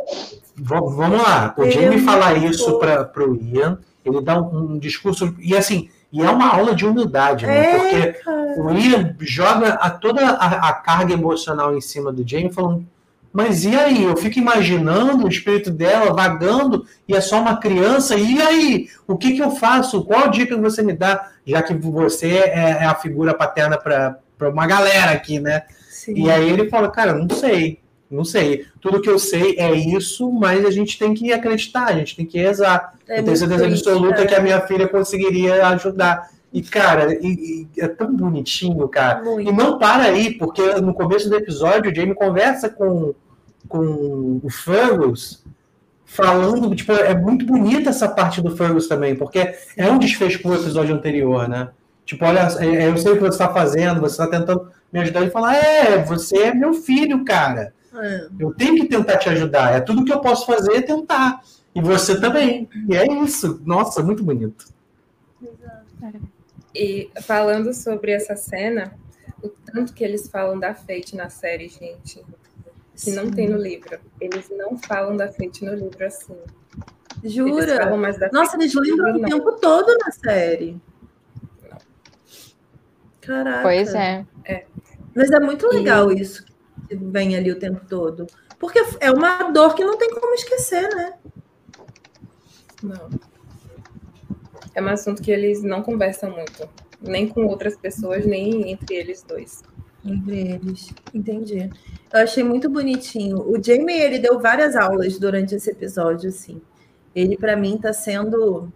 Vamos lá. O é Jamie falar isso para o Ian, ele dá um, um discurso. E assim, e é uma aula de humildade, né? É, Porque o Ian joga a, toda a, a carga emocional em cima do Jamie, falando. Mas e aí? Eu fico imaginando o espírito dela vagando e é só uma criança. E aí? O que, que eu faço? Qual dica que você me dá? Já que você é, é a figura paterna para uma galera aqui, né? Sim. E aí ele fala, cara, não sei, não sei. Tudo que eu sei é isso, mas a gente tem que acreditar, a gente tem que rezar. É eu tenho certeza triste, absoluta cara. que a minha filha conseguiria ajudar. E, cara, e- e é tão bonitinho, cara. E Muito. não para aí, porque no começo do episódio o Jamie conversa com, com o Fergus, falando, tipo, é muito bonita essa parte do Fergus também, porque é um desfecho pro episódio anterior, né? Tipo, olha, é- eu sei o que você está fazendo, você está tentando me ajudar. Ele fala, é, você é meu filho, cara. É. Eu tenho que tentar te ajudar. É tudo que eu posso fazer é tentar. E você também. E é isso. Nossa, muito bonito. E falando sobre essa cena, o tanto que eles falam da Fate na série, gente, que não tem no livro. Eles não falam da Fate no livro assim. Eles Jura? mais da Nossa, eles lembram o Não. tempo todo na série. Caraca. Pois é. Mas é muito legal isso que vem ali o tempo todo. Porque é uma dor que não tem como esquecer, né? Não. É um assunto que eles não conversam muito. Nem com outras pessoas, nem entre eles dois. Entre eles. Entendi. Eu achei muito bonitinho. O Jamie, ele deu várias aulas durante esse episódio, assim. Ele, para mim, tá sendo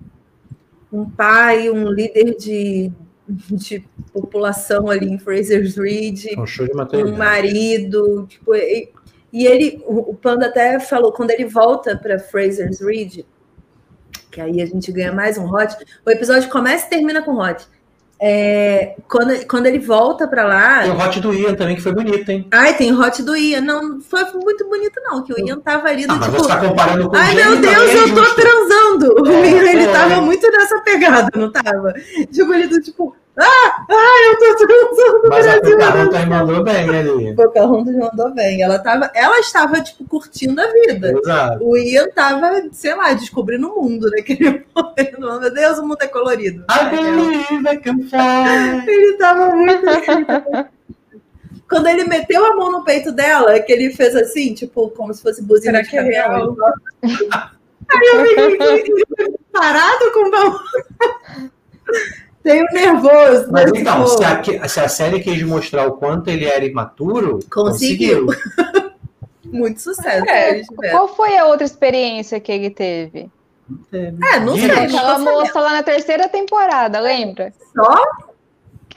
um pai, um líder de, de população ali em Fraser's Ridge. É um um marido, tipo, e, e ele, o, o Panda até falou, quando ele volta para Fraser's Ridge, que aí a gente ganha mais um hot, o episódio começa e termina com hot. É, quando, quando ele volta para lá, Tem o Hot do Ian também, que foi bonito, hein? ai, tem o hot do Ian, não foi muito bonito não, que o Ian tava ali do Ah, tipo, você tá comparando com Ai, meu Deus, também, eu tô justo. transando. O É, menino, ele foi. tava muito nessa pegada, não tava? Tipo, ele do tipo, ah, ah, eu tô transando. Mas a Brasil, Pocahontas mandou bem ali. Pocahontas mandou bem. Ela tava, ela estava tipo curtindo a vida. Exato. O Ian tava, sei lá, descobrindo o mundo naquele momento. Meu Deus, o mundo é colorido. I believe I can fly. Ele tava muito. assim. Quando ele meteu a mão no peito dela, que ele fez assim, tipo, como se fosse buzina Será de que é real? Aí eu fiquei parado com o mão. Tenho nervoso. Mas né? então, se a, se a série quis mostrar o quanto ele era imaturo, Conseguiu. conseguiu. Muito sucesso. É, tiveram. qual foi a outra experiência que ele teve? É, não sei. Aquela tô sabendo. moça lá na terceira temporada, lembra? Só?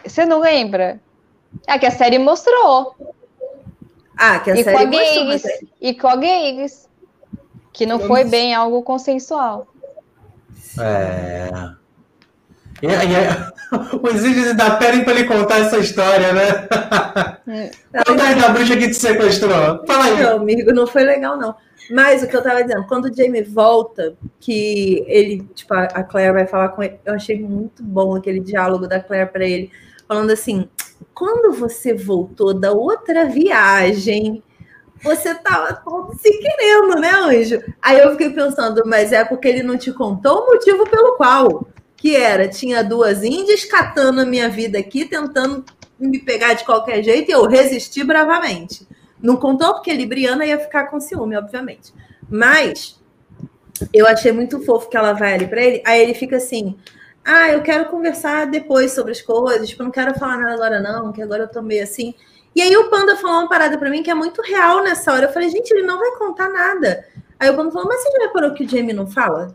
Você não lembra? É que a série mostrou. Ah, que a e, com série a mostrou, mas Giggs, e com a Giggs. Que não foi bem algo consensual. É. E, e, os índios ainda pedem pra ele contar essa história, né? Conta aí da bruxa que te sequestrou. Fala aí. Meu amigo, não foi legal, não. Mas o que eu tava dizendo, quando o Jamie volta, que ele, tipo, a a Claire vai falar com ele, eu achei muito bom aquele diálogo da Claire para ele, falando assim: quando você voltou da outra viagem, você tava todo se querendo, né, anjo? Aí eu fiquei pensando, mas é porque ele não te contou o motivo pelo qual. Que era, tinha duas índias catando a minha vida aqui, tentando me pegar de qualquer jeito, e eu resisti bravamente. Não contou porque Libriana ia ficar com ciúme, obviamente. Mas eu achei muito fofo que ela vai ali para ele. Aí ele fica assim: Ah, eu quero conversar depois sobre as coisas. Tipo, não quero falar nada agora, não, que agora eu tô meio assim. E aí o Panda falou uma parada para mim que é muito real nessa hora. Eu falei, gente, ele não vai contar nada. Aí o Panda falou, mas você já reparou que o Jamie não fala?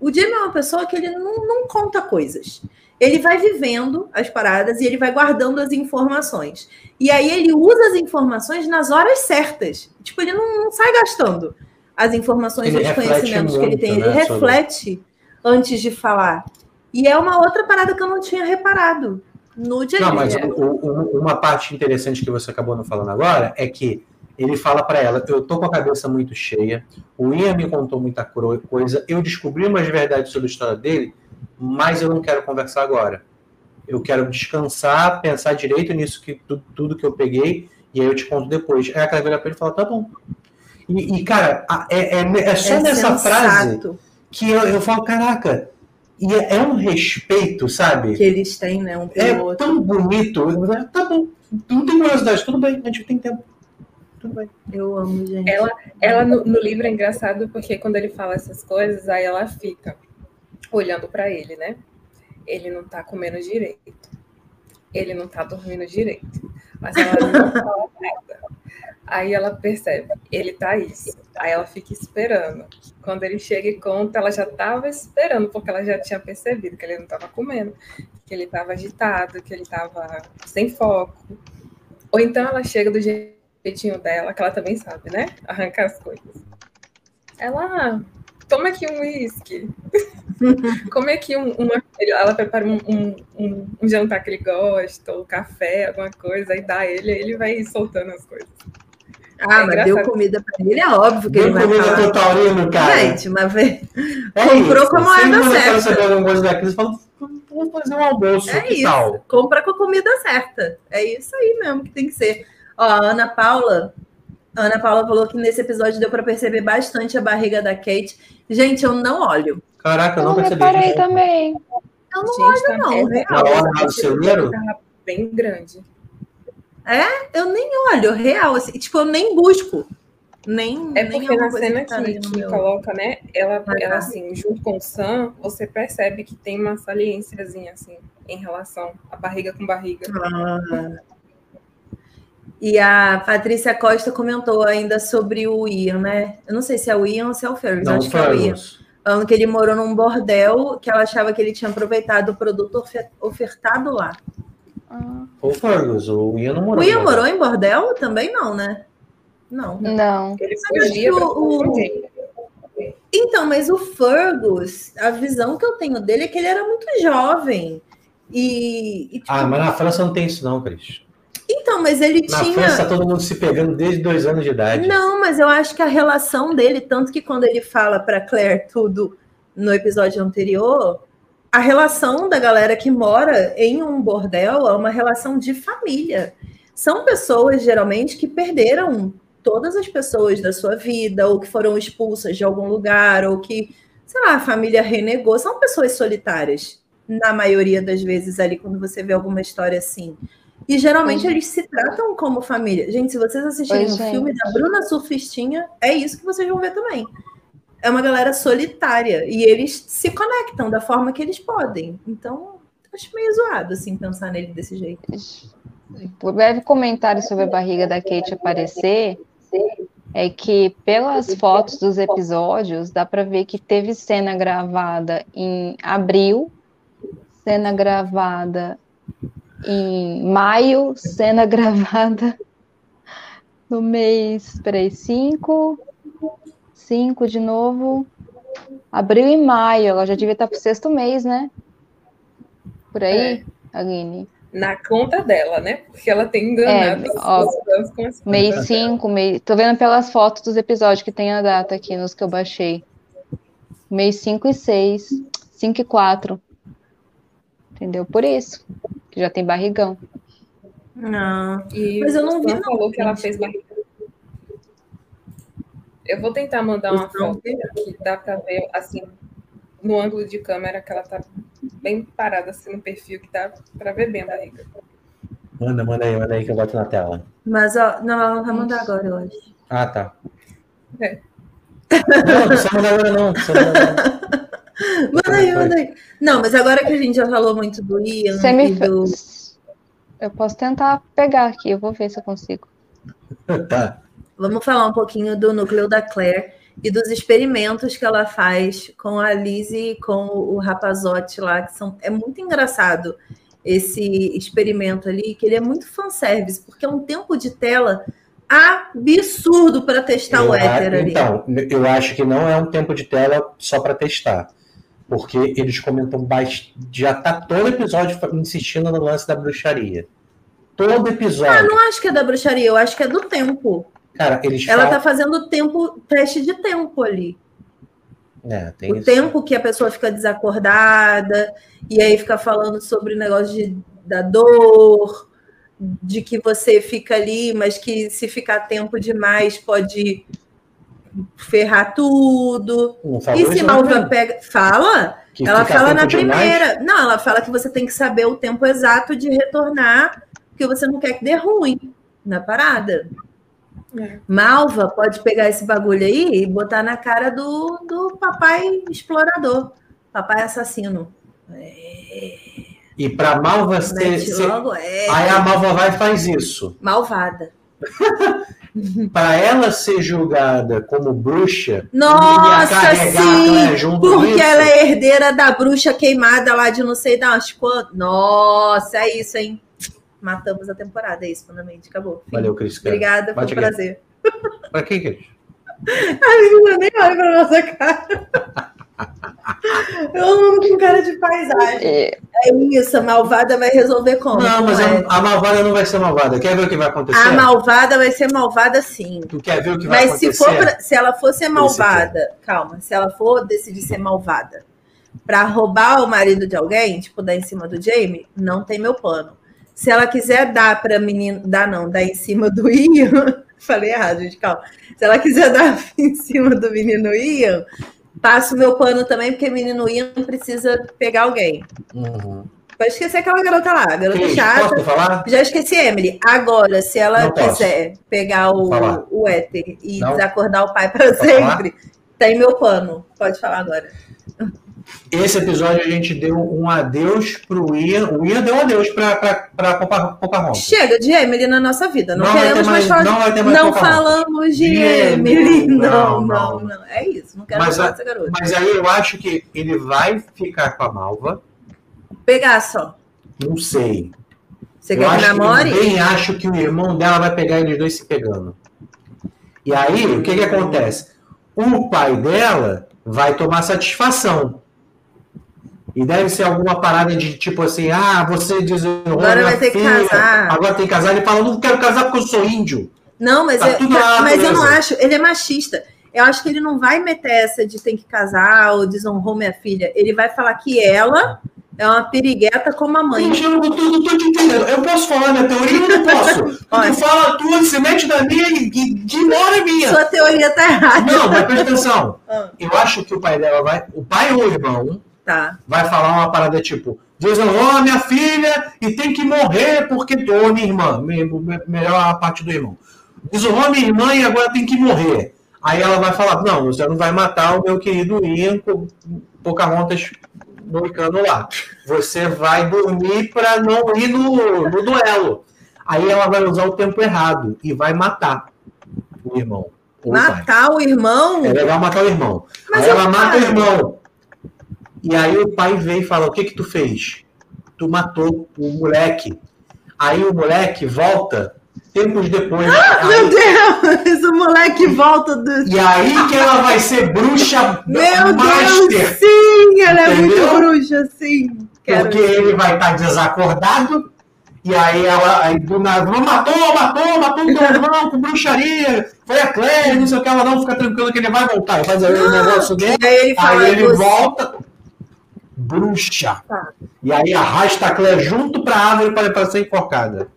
O Jamie é uma pessoa que ele não, não conta coisas. Ele vai vivendo as paradas e ele vai guardando as informações. E aí ele usa as informações nas horas certas. Tipo, ele não, não sai gastando as informações Ele e os conhecimentos que ele muito, tem. Ele né, sobre- reflete antes de falar. E é uma outra parada que eu não tinha reparado no Jamie. Não, mas o- o- uma parte interessante que você acabou não falando agora é que ele fala para ela: eu tô com a cabeça muito cheia, o Ian me contou muita coisa, eu descobri umas verdades sobre a história dele, mas eu não quero conversar agora. Eu quero descansar, pensar direito nisso, que tu- tudo que eu peguei, e aí eu te conto depois. Aí a vira pra ele e fala: tá bom. E, e, cara, a- é, é- é só É nessa frase sensato que eu, eu falo: caraca, e é, é um respeito, sabe? que eles têm, né? Um pelo É outro. tão bonito. Tá bom. Não tem curiosidade, tudo bem, a gente tem tempo. Eu amo, gente. Ela, ela no, no livro é engraçado porque quando ele fala essas coisas, aí ela fica olhando para ele, né? Ele não tá comendo direito. Ele não tá dormindo direito. Mas ela não fala nada. Aí ela percebe, ele tá isso. Aí ela fica esperando. Quando ele chega e conta, ela já estava esperando, porque ela já tinha percebido que ele não estava comendo, que ele estava agitado, que ele estava sem foco. Ou então ela chega do jeitinho dela, que ela também sabe, né? Arrancar as coisas. Ela, toma aqui um uísque. Come aqui um, uma. Ela prepara um, um, um, um jantar que ele gosta, ou café, alguma coisa, aí dá ele, ele vai soltando as coisas. Ah, É mas deu engraçado. comida pra ele, é óbvio que ele Deu vai comida falar. Taurino, cara. Gente, mas vê- É comprou isso. com a moeda certa. saber alguma coisa vamos fazer um almoço, É isso. tal? compra com a comida certa. É isso aí mesmo que tem que ser. Ó, a Ana Paula, a Ana Paula falou que nesse episódio deu para perceber bastante a barriga da Kate. Gente, eu não olho. Caraca, eu Eu não não percebi. reparei também. Eu não Gente, tá não, é- real. Na hora do celeiro? Tava bem grande. Eu nem olho, real. Assim, tipo, eu nem busco. Nem, É porque uma na cena tá que, no que coloca, né? Ela, Ah, ela tá. assim, junto com o Sam, você percebe que tem uma saliênciazinha, assim, em relação à barriga com barriga. Ah. E a Patrícia Costa comentou ainda sobre o Ian, né? Eu não sei se é o Ian ou se é o Fergus. Não, acho que é o Ian. Falando que ele morou num bordel, que ela achava que ele tinha aproveitado o produto ofe- ofertado lá. Ah, O Fergus, o Ian não morou. O Ian morou em bordel? Também não, né? Não. Não. Ele fugia o- o-. Então, mas o Fergus, a visão que eu tenho dele é que ele era muito jovem. E. e, tipo, Ah, mas na França não tem isso não, Cris. Então, mas ele Na tinha. França tá todo mundo se pegando desde dois anos de idade. Não, mas eu acho que a relação dele, tanto que quando ele fala para Claire tudo no episódio anterior, a relação da galera que mora em um bordel é uma relação de família. São pessoas, geralmente, que perderam todas as pessoas da sua vida, ou que foram expulsas de algum lugar, ou que, sei lá, a família renegou. São pessoas solitárias, na maioria das vezes, ali, quando você vê alguma história assim. E geralmente Pois eles se tratam como família. Gente, se vocês assistirem Pois o é. filme da Bruna Surfistinha, é isso que vocês vão ver também. É uma galera solitária. E eles se conectam da forma que eles podem. Então, acho meio zoado, assim, pensar nele desse jeito. Por breve comentário sobre a barriga da Kate aparecer, é que pelas fotos dos episódios dá para ver que teve cena gravada em abril, cena gravada em maio, cena gravada no mês, peraí, 5, 5 de novo, abril e maio, ela já devia estar pro sexto mês, né? Por aí, É. Aline? Na conta dela, né? Porque ela tem enganado É, ó, com Mês contas dela. 5, mês... tô vendo pelas fotos dos episódios que tem a data aqui, nos que eu baixei. Mês 5 e 6, 5 e 4. Entendeu? Por isso, que já tem barrigão. Não. E Mas eu não vi, não, falou que ela fez barriga. Eu vou tentar mandar uma foto que dá pra ver, assim, no ângulo de câmera, que ela tá bem parada, assim, no perfil, que dá pra ver bem a barriga. Manda, manda aí, manda aí que eu boto na tela. Mas, ó, não, ela vai mandar agora, eu acho. Ah, tá. É. Não, não mandar agora, não. Manda aí, manda aí. Não, mas agora que a gente já falou muito do Ian Você me e do... Eu posso tentar pegar aqui, eu vou ver se eu consigo. Tá. Vamos falar um pouquinho do núcleo da Claire e dos experimentos que ela faz com a Lizzie e com o Rapazote lá, que são... É muito engraçado esse experimento ali, que ele é muito fanservice, porque é um tempo de tela absurdo para testar o Eu a- éter ali. Então, eu acho que não é um tempo de tela só para testar. Porque eles comentam bastante. Já tá todo episódio insistindo no lance da bruxaria. Todo Ah, episódio. não acho que é da bruxaria, eu acho que é do tempo. Cara, eles Ela falam. tá fazendo tempo, teste de tempo ali. É, tem o isso. tempo que a pessoa fica desacordada, e aí fica falando sobre o negócio de, da dor, de que você fica ali, mas que se ficar tempo demais pode ferrar tudo. E se isso, não, Malva né? pega. Fala? Que ela fala na demais. primeira. Não, ela fala que você tem que saber o tempo exato de retornar, porque você não quer que dê ruim na parada. É. Malva pode pegar esse bagulho aí e botar na cara do, do papai explorador, papai assassino. É, E pra Malva ser. é, Aí a Malva vai e faz isso. malvada. Pra ela ser julgada como bruxa. Nossa, sim! Claire junto Porque ela é herdeira da bruxa queimada lá de não sei das quantas. Nossa, é isso, hein? Matamos a temporada, é isso, fundamentalmente. Acabou. Fim. Valeu, Cris. Obrigada, foi um prazer. Pra que, Cris? A menina nem olha pra nossa cara. Eu amo com cara de paisagem. É, É isso, a malvada vai resolver como? Não, mas é? a, a malvada não vai ser malvada. Quer ver o que vai acontecer? A malvada vai ser malvada sim. Tu quer ver o que vai Mas se, acontecer? for pra- se ela for ser malvada, calma, se ela for decidir ser malvada pra roubar o marido de alguém, tipo, dar em cima do Jamie, não tem meu pano. Se ela quiser dar pra menino, dar não, dar em cima do Ian, falei errado, gente, calma. Se ela quiser dar em cima do menino Ian, passo meu pano também, porque menino Ian precisa pegar alguém. Uhum. Pode esquecer aquela garota lá, a garota Cris, chata. posso falar? Já esqueci, Emily. Agora, se ela Não posso. quiser pegar o, o éter e Não. desacordar o pai para sempre, tem meu pano. Pode falar agora. Esse episódio a gente deu um adeus pro Ian. O Ian deu um adeus pra, pra, pra Poca- Pocahontas. Chega de Emily na nossa vida. Não, Não queremos mais, mais- falar. não vai ter mais não falamos de Emily. Não, não, não, não. É isso. Não quero Mas falar dessa garota. Mas aí eu acho que ele vai ficar com a Malva. Pegar só. Não sei. Você eu quer que namore? eu bem acho que o irmão dela vai pegar eles dois se pegando. E aí, o que que acontece? O pai dela vai tomar satisfação. E deve ser alguma parada de tipo assim, ah, você desonrou Agora vai ter que filha, casar. Agora tem que casar. Ele fala, não quero casar porque eu sou índio. Não, mas, Tá eu, mas eu não acho. Ele é machista. Eu acho que ele não vai meter essa de tem que casar ou desonrou minha filha. Ele vai falar que ela é uma pirigueta como a mãe. Gente, eu não tô te entendendo. Eu posso falar minha teoria ou não posso? Tu fala a tua, se mete na minha e, ignora a minha. Sua teoria tá errada. Não, mas presta atenção. Ah. Eu acho que o pai dela vai. O pai ou o irmão Tá. vai falar uma parada tipo: desonrou a minha filha e tem que morrer porque ou minha irmã. me- me- Melhor a parte do irmão. Desonrou a minha irmã e agora tem que morrer. Aí ela vai falar: não, você não vai matar o meu querido Ian, po- Pocahontas moicano lá. Você vai dormir para não ir no, no duelo. Aí ela vai usar o tempo errado e vai matar o irmão. o pai. Matar o irmão? É legal matar o irmão. Mas aí ela mata o irmão. E aí o pai vem e fala: O que que tu fez? Tu matou o moleque. Aí o moleque volta tempos depois. Ah, Aí- meu Deus! O moleque volta do. E aí que ela vai ser bruxa Meu master. Deus! Sim! Ela é Entendeu? muito bruxa, sim. Quero Porque ele vai estar desacordado. E aí ela aí do nada, "Não, matou, matou, matou o teu irmão com bruxaria. Foi a Claire, não sei o que, ela não fica tranquila que ele vai voltar. Faz o negócio dele. Aí ele. Aí ele "Você- volta, bruxa. Tá. E aí arrasta a Claire junto pra árvore para para ser enforcada.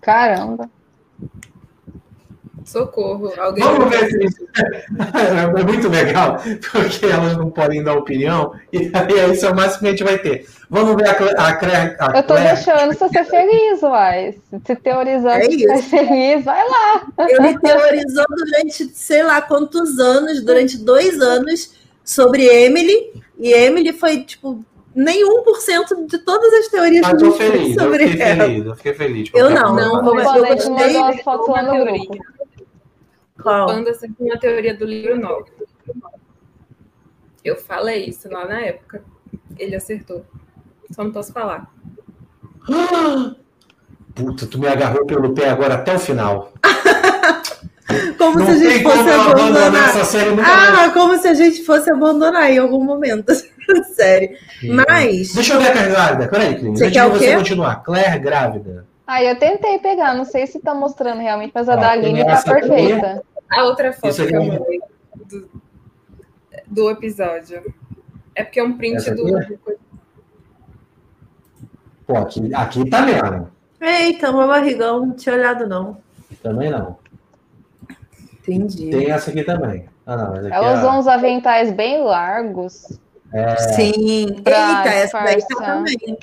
Caramba. Socorro. Alguém. Vamos ver se isso é muito legal, porque elas não podem dar opinião, e aí isso é o máximo que a gente vai ter. Vamos ver a Claire. A Claire, a Eu tô Claire- deixando você ser feliz, uai. Se teorizando É é isso. feliz, vai lá. Ele teorizou durante sei lá quantos anos, durante dois anos, sobre Emily. E Emily foi, tipo, nem 1% de todas as teorias Mas que a tô gente fez feliz, eu sobre fiquei ela. feliz, eu fiquei feliz. Eu não, não, O mas eu gostei de fotos lá no teoria. grupo. Qual? Panda sempre uma teoria do livro 9. Eu falei isso lá na época. Ele acertou. Só não posso falar. Puta, tu me agarrou pelo pé agora até o final. Como não se a gente fosse abandonar. Ah, como se a gente fosse abandonar em algum momento. Sério. Mas. Deixa eu ver a Claire grávida. Peraí, Cris. Você Antes quer você continuar. Claire grávida. Ah, eu tentei pegar, não sei se tá mostrando realmente, mas a Ó, da Aline tá essa aqui. perfeita. A outra foto Isso aqui que eu é- mandei do, do episódio. É porque é um print Essa do. aqui Pô, aqui, aqui tá mesmo. Eita, meu barrigão, não tinha olhado, não. Também não. Entendi. Tem essa aqui também. Ah, não, aqui Ela é usou a- uns aventais bem largos. Sim. Pra Eita, essa daí tá também.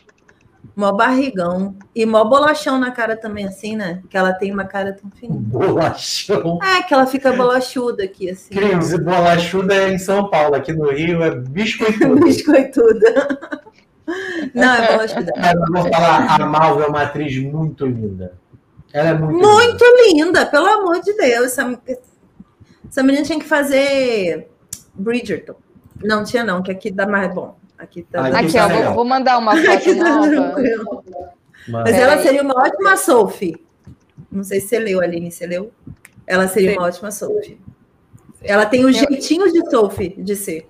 Mó barrigão. E mó bolachão na cara também, assim, né? Que ela tem uma cara tão fininha. bolachão. É, que ela fica bolachuda aqui, assim. Cris, bolachuda é em São Paulo. Aqui no Rio é biscoitudo. Biscoituda. Não, é bolachuda. Eu vou falar, a Malva é uma atriz muito linda. Ela é muito, Muito linda. linda, pelo amor de Deus. Essa, essa menina tinha que fazer Bridgerton. Não tinha, não, que aqui dá mais bom. Aqui tá. Aqui Aqui, tá ó, vou, legal. vou mandar uma foto Aqui tá nova. tranquilo. Mas- ela seria uma ótima Sophie. Não sei se você leu, Aline, você leu? Ela seria Sim. uma ótima Sophie. Ela tem o jeitinho de Sophie de ser.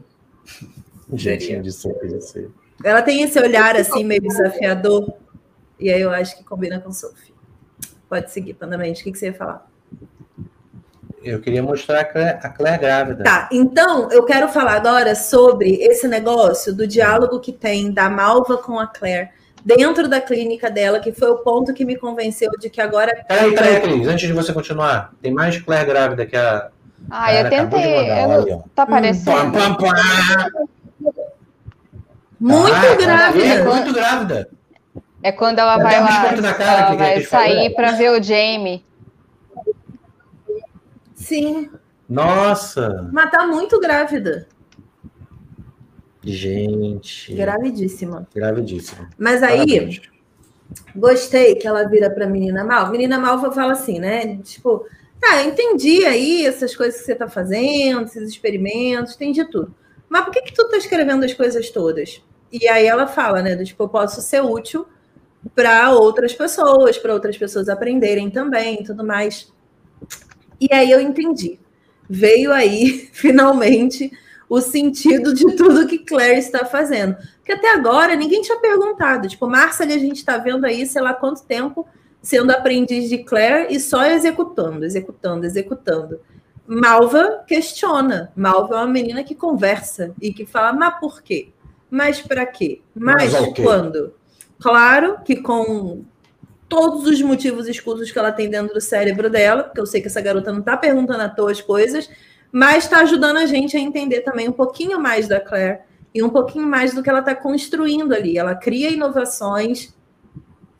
Jeitinho de ser, de ser. Ela tem esse olhar assim, meio desafiador. E aí eu acho que combina com Sophie. Pode seguir, Pandamente. O que, que você ia falar? Eu queria mostrar a Claire, a Claire grávida. Tá, então eu quero falar agora sobre esse negócio do diálogo que tem da Malva com a Claire dentro da clínica dela, que foi o ponto que me convenceu de que agora. Peraí, peraí, Cris. Antes de você continuar, tem mais Claire grávida que a. Ah, eu tentei. mandar, eu. Tá aparecendo? pam. Muito Ah, grávida. É muito grávida. É quando ela vai lá, ela que vai sair pra ver o Jamie. Sim, Nossa! mas tá muito grávida. Gente. Gravidíssima. Gravidíssima. Mas aí, Parabéns. gostei que ela vira pra menina mal. Menina malva fala assim, né? Tipo, tá, eu entendi aí essas coisas que você tá fazendo, esses experimentos, entendi tudo. Mas por que que tu tá escrevendo as coisas todas? E aí ela fala, né? Do tipo, eu posso ser útil para outras pessoas, para outras pessoas aprenderem também e tudo mais. E aí eu entendi. Veio aí, finalmente, o sentido de tudo que Claire está fazendo. Porque até agora ninguém tinha perguntado. Tipo, Marcel, a gente está vendo aí, sei lá quanto tempo, sendo aprendiz de Claire e só executando, executando, executando. Malva questiona. Malva é uma menina que conversa e que fala, mas por quê? Mas para quê? Mas, Mas quando? Claro que com todos os motivos escusos que ela tem dentro do cérebro dela, porque eu sei que essa garota não está perguntando à toa as coisas, mas está ajudando a gente a entender também um pouquinho mais da Claire e um pouquinho mais do que ela está construindo ali. Ela cria inovações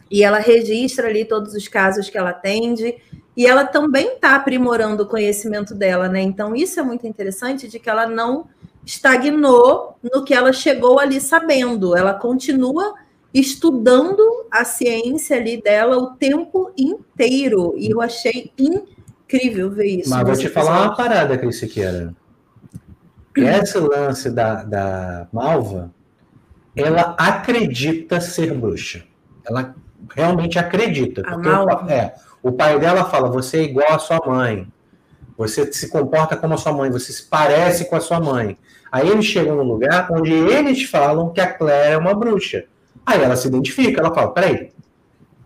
e ela registra ali todos os casos que ela atende e ela também está aprimorando o conhecimento dela, né? Então isso é muito interessante de que ela não estagnou no que ela chegou ali sabendo. Ela continua estudando a ciência ali dela o tempo inteiro e eu achei incrível ver isso. Mas vou te falar uma parada, Cris Siqueira. Esse lance da, da Malva, ela acredita ser bruxa. Ela realmente acredita. A Porque o, Malva. pa- é, o pai dela fala: você é igual à sua mãe. Você se comporta como a sua mãe, você se parece com a sua mãe. Aí eles chegam num lugar onde eles falam que a Claire é uma bruxa. Aí ela se identifica, ela fala: peraí,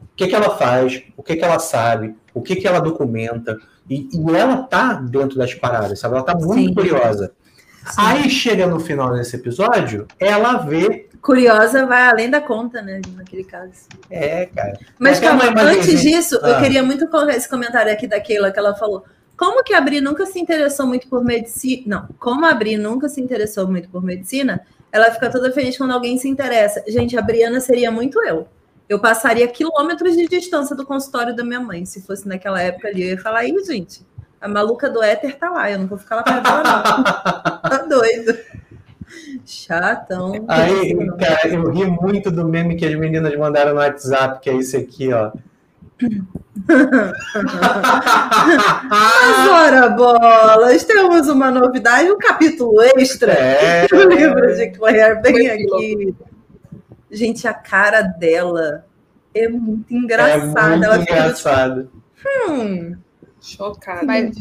o que, que ela faz? O que, que ela sabe? O que, que ela documenta? E, e ela tá dentro das paradas, sabe? Ela tá muito Sim. curiosa. Aí chega no final desse episódio, ela vê. Curiosa vai além da conta, né? Naquele caso. É, cara. Mas até calma, antes disso, eu Ah. queria muito colocar esse comentário aqui da Keila, que ela falou. Como que a Bri nunca se interessou muito por medicina? Não, como a Bri nunca se interessou muito por medicina, ela fica toda feliz quando alguém se interessa. Gente, a Briana seria muito eu. Eu passaria quilômetros de distância do consultório da minha mãe. Se fosse naquela época ali, eu ia falar, ih, gente, a maluca do éter tá lá, eu não vou ficar lá perto dela, não. Tá doido. Chatão. Aí, cara, eu ri muito do meme que as meninas mandaram no WhatsApp, que é esse aqui, ó. Mas ora bolas, temos uma novidade, um capítulo extra É, do livro de Claire, bem aqui. Gente, a cara dela é muito é engraçada. muito ela tipo, hum, Chocada. Mas-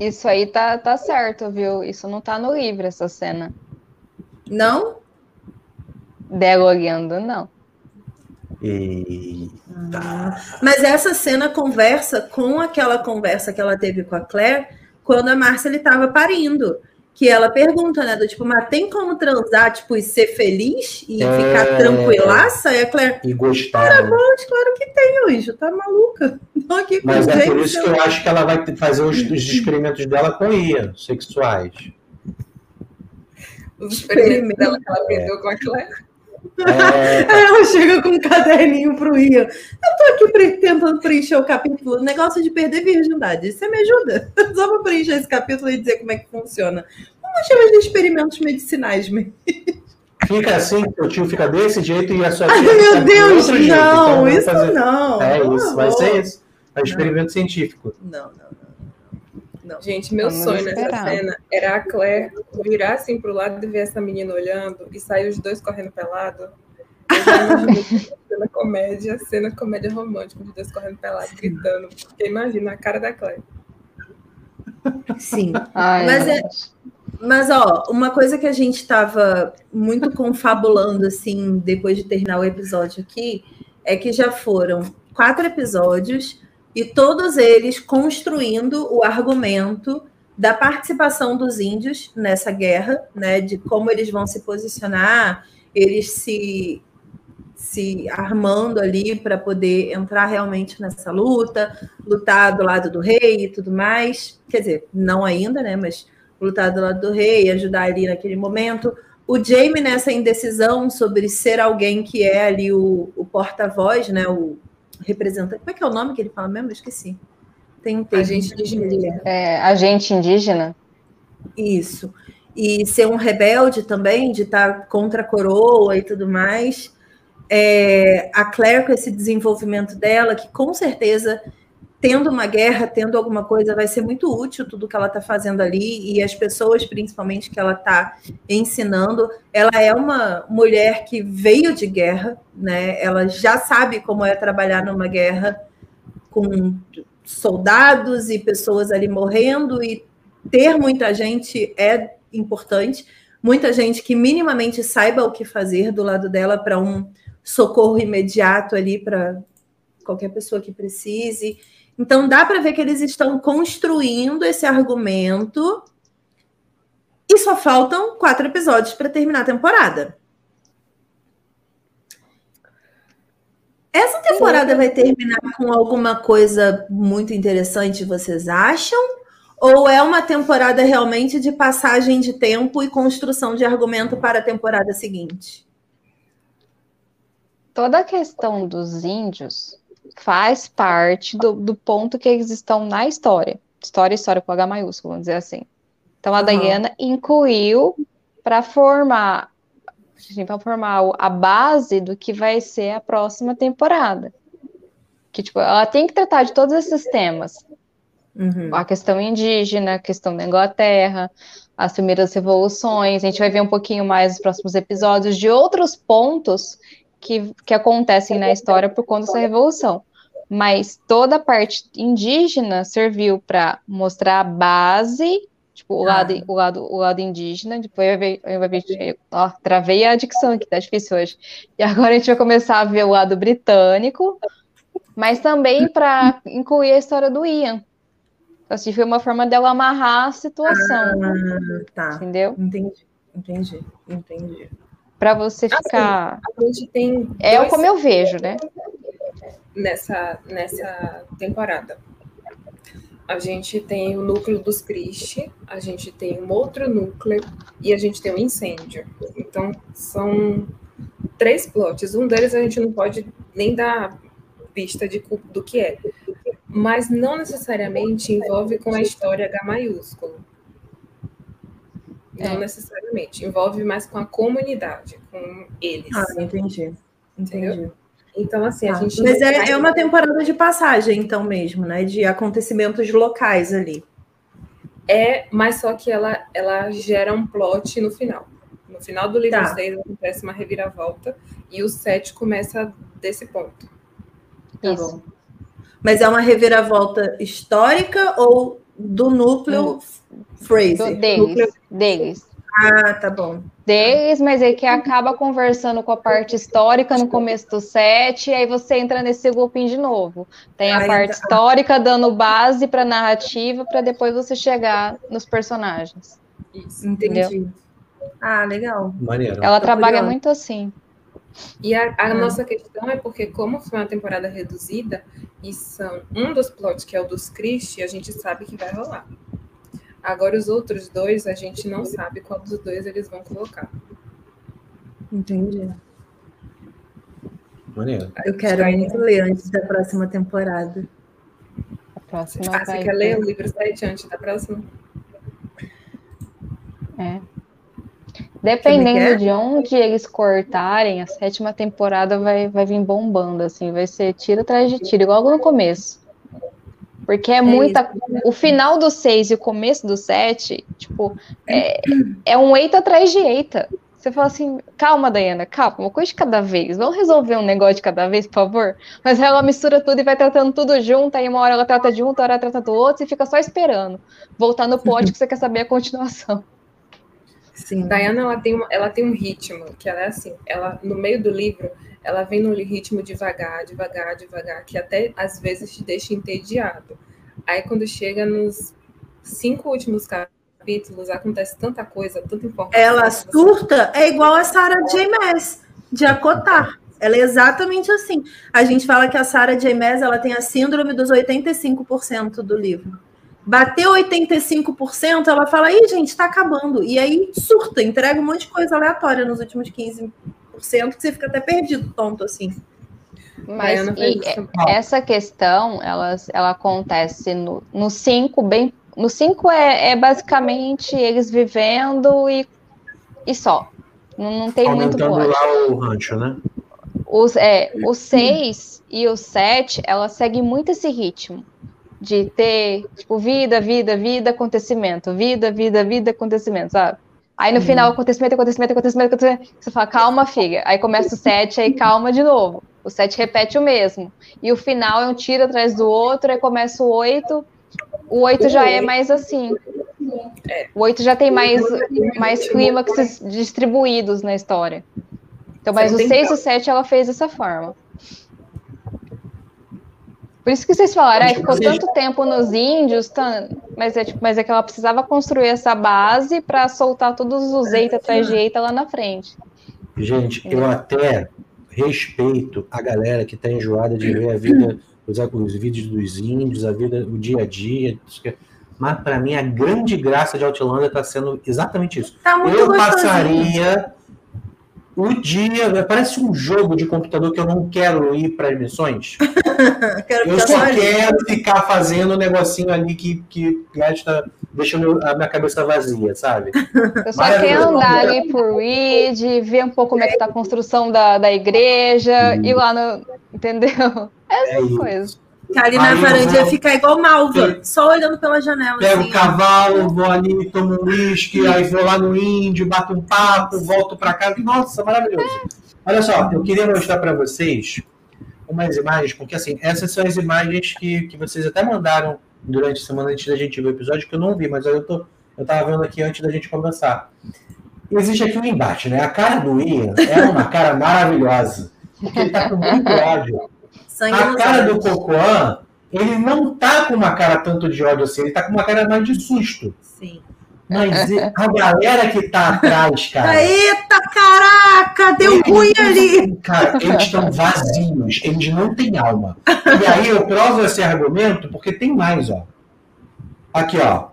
Isso aí tá, tá certo, viu? Isso não tá no livro, essa cena. não? Dela olhando, não. E... Mas essa cena conversa com aquela conversa que ela teve com a Claire quando a Márcia estava parindo. Que ela pergunta, né? Do tipo, mas tem como transar, tipo, e ser feliz e É. ficar tranquilaça? E a Claire, E gostar. né? Mas claro que tem, Anjo, tá maluca? Tô aqui com Mas é por isso que eu acho que ela vai fazer os, os experimentos dela com Ian, sexuais. Os experimentos dela que ela aprendeu com a Claire. É, Aí ela chega com um caderninho pro Ian. Eu tô aqui tentando preencher o capítulo. Negócio de perder virgindade. Você me ajuda? Só pra preencher esse capítulo e dizer como é que funciona. Vamos chamar de experimentos medicinais mesmo. fica assim, o tio fica desse jeito e a sua Ai, tia fica meu Deus, outro jeito. Então, não, isso fazer- não. É isso, vai ser isso. É um experimento científico. Não, não, não. Não. Gente, meu Vamos sonho nessa esperar. cena era a Claire virar assim pro lado e ver essa menina olhando e sair os dois correndo pelado. Cena comédia, cena comédia romântica, os dois correndo pelado, gritando. Porque imagina a cara da Claire. Sim. Ai, Mas é-. Mas, ó, uma coisa que a gente estava muito confabulando, assim, depois de terminar o episódio aqui, é que já foram quatro episódios e todos eles construindo o argumento da participação dos índios nessa guerra, né? De como eles vão se posicionar, eles se, se armando ali para poder entrar realmente nessa luta, lutar do lado do rei e tudo mais. Quer dizer, não ainda, né? Mas lutar do lado do rei, ajudar ali naquele momento. O Jamie nessa indecisão sobre ser alguém que é ali o, o porta-voz, né? O representante. Como é que é o nome que ele fala mesmo? Eu esqueci. Tem um termo. Agente indígena. É, agente indígena? Isso. E ser um rebelde também, de estar contra a coroa e tudo mais. É, a Claire com esse desenvolvimento dela, que com certeza, tendo uma guerra, tendo alguma coisa, vai ser muito útil tudo que ela está fazendo ali, e as pessoas, principalmente, que ela está ensinando. Ela é uma mulher que veio de guerra, né? Ela já sabe como é trabalhar numa guerra com soldados e pessoas ali morrendo e ter muita gente é importante, muita gente que minimamente saiba o que fazer do lado dela para um socorro imediato ali para qualquer pessoa que precise. Então dá para ver que eles estão construindo esse argumento e só faltam quatro episódios para terminar a temporada. Essa temporada vai terminar com alguma coisa muito interessante, vocês acham? Ou é uma temporada realmente de passagem de tempo e construção de argumento para a temporada seguinte? Toda a questão dos índios faz parte do, do ponto que eles estão na história. História, história com H maiúsculo, vamos dizer assim. Então a Uhum. Diana incluiu para formar para formar a base do que vai ser a próxima temporada. Que tipo, ela tem que tratar de todos esses temas. Uhum. a questão indígena, a questão da Inglaterra, as primeiras revoluções. A gente vai ver um pouquinho mais nos próximos episódios de outros pontos que, que acontecem na história por conta dessa revolução. Mas toda a parte indígena serviu para mostrar a base, tipo, o, Ah. lado, o, lado, o lado indígena, depois eu, ver, eu, ó, travei a dicção aqui, tá difícil hoje. E agora a gente vai começar a ver o lado britânico, mas também para incluir a história do Ian. Assim, foi uma forma dela amarrar a situação, Ah, tá. entendeu? Entendi, entendi, entendi. Para você ficar. A gente tem É dois como eu vejo, né? nessa, nessa temporada. A gente tem o núcleo dos Christie, a gente tem um outro núcleo e a gente tem um incêndio. Então, são três plots. Um deles a gente não pode nem dar pista de, do que é. Mas não necessariamente envolve com a história H maiúsculo. Não É. necessariamente. Envolve mais com a comunidade, com eles. Ah, entendi. Entendi. Então, assim, a Ah, gente. mas é, vai- é uma temporada de passagem, então mesmo, né? De acontecimentos locais ali. É, mas só que ela, ela gera um plot no final. No final do livro Tá. 6 acontece uma reviravolta e o 7 começa desse ponto. Tá Isso. bom. Mas é uma reviravolta histórica ou do núcleo Fraser? Do- deles, deles. Ah, tá bom. Deles, mas é que acaba conversando com a parte histórica no começo do set, e aí você entra nesse looping de novo. Tem a Ah, parte então- histórica dando base para narrativa, para depois você chegar nos personagens. Isso. Entendi. Ah, legal. Maneiro. Ela Tô trabalha curiosa. muito assim. E a, a Ah. nossa questão é porque, como foi uma temporada reduzida, e são um dos plots, que é o dos Christie, a gente sabe que vai rolar. Agora, os outros dois, a gente não sabe qual dos dois eles vão colocar. Entendi. Maneiro. Eu quero Vai- muito ler antes da próxima temporada. A próxima Ah, você quer ler o livro 7 antes da próxima? É. Dependendo é? de onde eles cortarem, a sétima temporada vai, vai vir bombando, assim, vai ser tiro atrás de tiro, igual no começo. Porque é muita. O final do 6 e o começo do 7, tipo, é, é um eita atrás de eita. Você fala assim, calma, Dayana, calma, uma coisa de cada vez. Vamos resolver um negócio de cada vez, por favor? Mas ela mistura tudo e vai tratando tudo junto, aí uma hora ela trata de um, outra hora ela trata do outro, e fica só esperando. Voltar no plot que você quer saber a continuação. Sim. Diana, ela tem, uma- ela tem um ritmo, que ela é assim, ela, no meio do livro, ela vem num ritmo devagar, devagar, devagar, que até às vezes te deixa entediado. Aí quando chega nos cinco últimos capítulos, acontece tanta coisa, tanta informação. Ela surta é igual a Sarah J. Maas, de acotar. Ela é exatamente assim. A gente fala que a Sarah J. Maas ela tem a síndrome dos 85% do livro. Bateu 85%, ela fala, ih, gente, tá acabando. E aí surta, entrega um monte de coisa aleatória nos últimos 15%, que você fica até perdido, tonto, assim. Mas Diana e, fez isso. é- essa questão, ela, ela acontece no 5 no cinco bem. No 5 é, é basicamente eles vivendo e, e só. Não, não tem muito Aumentando plot. lá o rancho, né? Os, é, o 6 e o 7, ela segue muito esse ritmo de ter, tipo, vida, vida, vida, acontecimento, vida, vida, vida, acontecimento, sabe? Aí no final, acontecimento, acontecimento, acontecimento, acontecimento, você fala, calma, filha. Aí começa o 7, aí calma de novo. O 7 repete o mesmo. E o final é um tiro atrás do outro, aí começa o 8. O 8 já é mais assim. O 8 já tem mais, mais clímaxes distribuídos na história. Então, mas o 6 e o 7 ela fez dessa forma. Por isso que vocês falaram, ah, ficou tanto tempo nos índios, tan- mas, é, tipo, mas é que ela precisava construir essa base para soltar todos os eita atrás de eita lá na frente. Gente, eu até respeito a galera que tá enjoada de ver a vida, os, os vídeos dos índios, a vida, o dia a dia. que- Mas para mim a grande graça de Outlander está sendo exatamente isso. Tá muito eu passaria o dia, parece um jogo de computador que eu não quero ir para as missões. Quero Eu só quero ficar fazendo um negocinho ali que, que gasta, deixa a minha cabeça vazia, sabe? Eu só quero andar ali por Reed, ver um pouco como é que tá a construção da, da igreja, ir lá no. Entendeu? É Essas isso. coisas. Ficar ali na varandinha vou- ficar igual malva, só olhando pela janela. Pego assim, o cavalo, vou ali, tomo um uísque, aí vou lá no índio, bato um papo, volto pra casa. Nossa, maravilhoso. Olha só, eu queria mostrar para vocês umas imagens, porque assim, essas são as imagens que, que vocês até mandaram durante a semana antes da gente ver o episódio, que eu não vi, mas eu, tô, eu tava vendo aqui antes da gente começar. Existe aqui um embate, né? A cara do Ian é uma cara maravilhosa, porque ele tá com muito ódio. Sangue A cara do. Cocoan, ele não tá com uma cara tanto de ódio assim, ele tá com uma cara mais de susto. Sim. Mas a galera que tá atrás, cara. Eita, caraca! Deu ruim ali! Cara, eles estão vazios, eles não têm alma. E aí eu provo esse argumento porque tem mais, ó. Aqui, ó.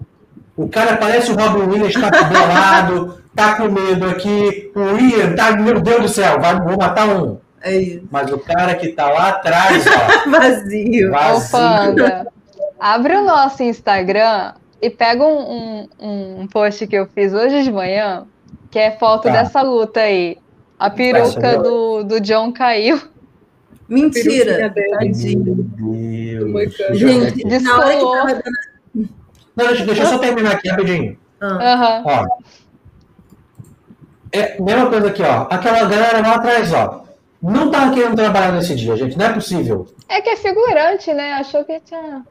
O cara parece o Robin Williams, tá bolado, tá com medo aqui. O Ian tá, meu Deus do céu, vai, vou matar um. É isso. Mas o cara que tá lá atrás, ó, Vazio. Ô, vazio. Panda, abre o nosso Instagram e pega um, um, um post que eu fiz hoje de manhã, que é foto Tá. dessa luta aí. A peruca Passa, do, do John caiu. Mentira. Tadinho. Gente, na hora que Descolou. tava dando. Não, deixa, deixa eu só terminar aqui rapidinho. Ah, Aham. Ó. É, mesma coisa aqui, ó. Aquela galera lá atrás, ó. Não tava querendo trabalhar nesse dia, gente. Não é possível. É que é figurante, né? Achou que tinha.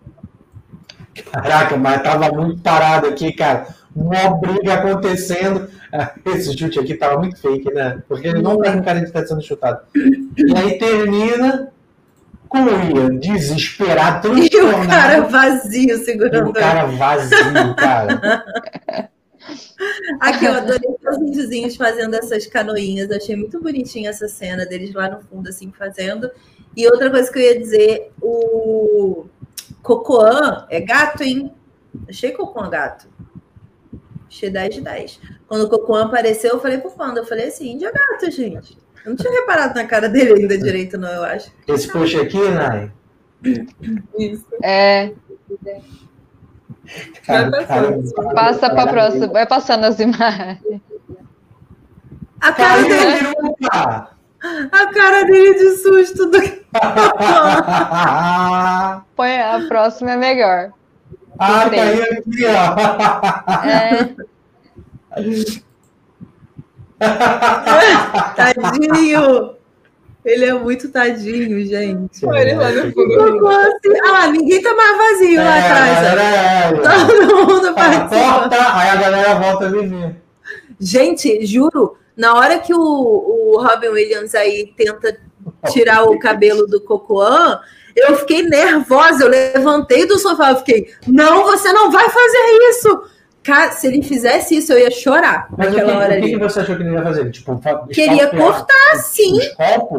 Caraca, mas tava muito parado aqui, cara. Uma briga acontecendo. Esse chute aqui tava muito fake, né? Porque ele não tá com cara de estar sendo chutado. E aí termina com o Ian desesperado, E o cara vazio E o segurando. cara vazio, cara. Aqui, eu adorei os videozinhos fazendo essas canoinhas. Achei muito bonitinha essa cena deles lá no fundo, assim, fazendo. E outra coisa que eu ia dizer, o Cocoan é gato, hein? Achei Cocoan gato. Achei 10 de 10. Quando o Cocoan apareceu, eu falei pro Panda, eu falei assim, índia gato, gente. Eu não tinha reparado na cara dele ainda direito, não, eu acho. Esse post aqui, Nai. Isso. É, Cara, Vai cara, passando. passa pra próxima. Vai passando as imagens. A cara dele, a cara dele de susto do Põe a próxima é melhor. Ah, caiu aqui, ó. É, Tadinho! Ele é muito tadinho, gente. Olha ele lá no fundo. Assim, ah, ninguém tá mais vazio lá É, atrás. ó. galera, é, Todo mundo corta, aí a galera volta a viver. Gente, juro, na hora que o, o Robin Williams aí tenta tirar o cabelo do Cocoan, eu fiquei nervosa. Eu levantei do sofá, eu fiquei, não, você não vai fazer isso. Cara, se ele fizesse isso, eu ia chorar Mas o que, naquela hora o que que você achou que ele ia fazer? Tipo, Queria cortar, sim.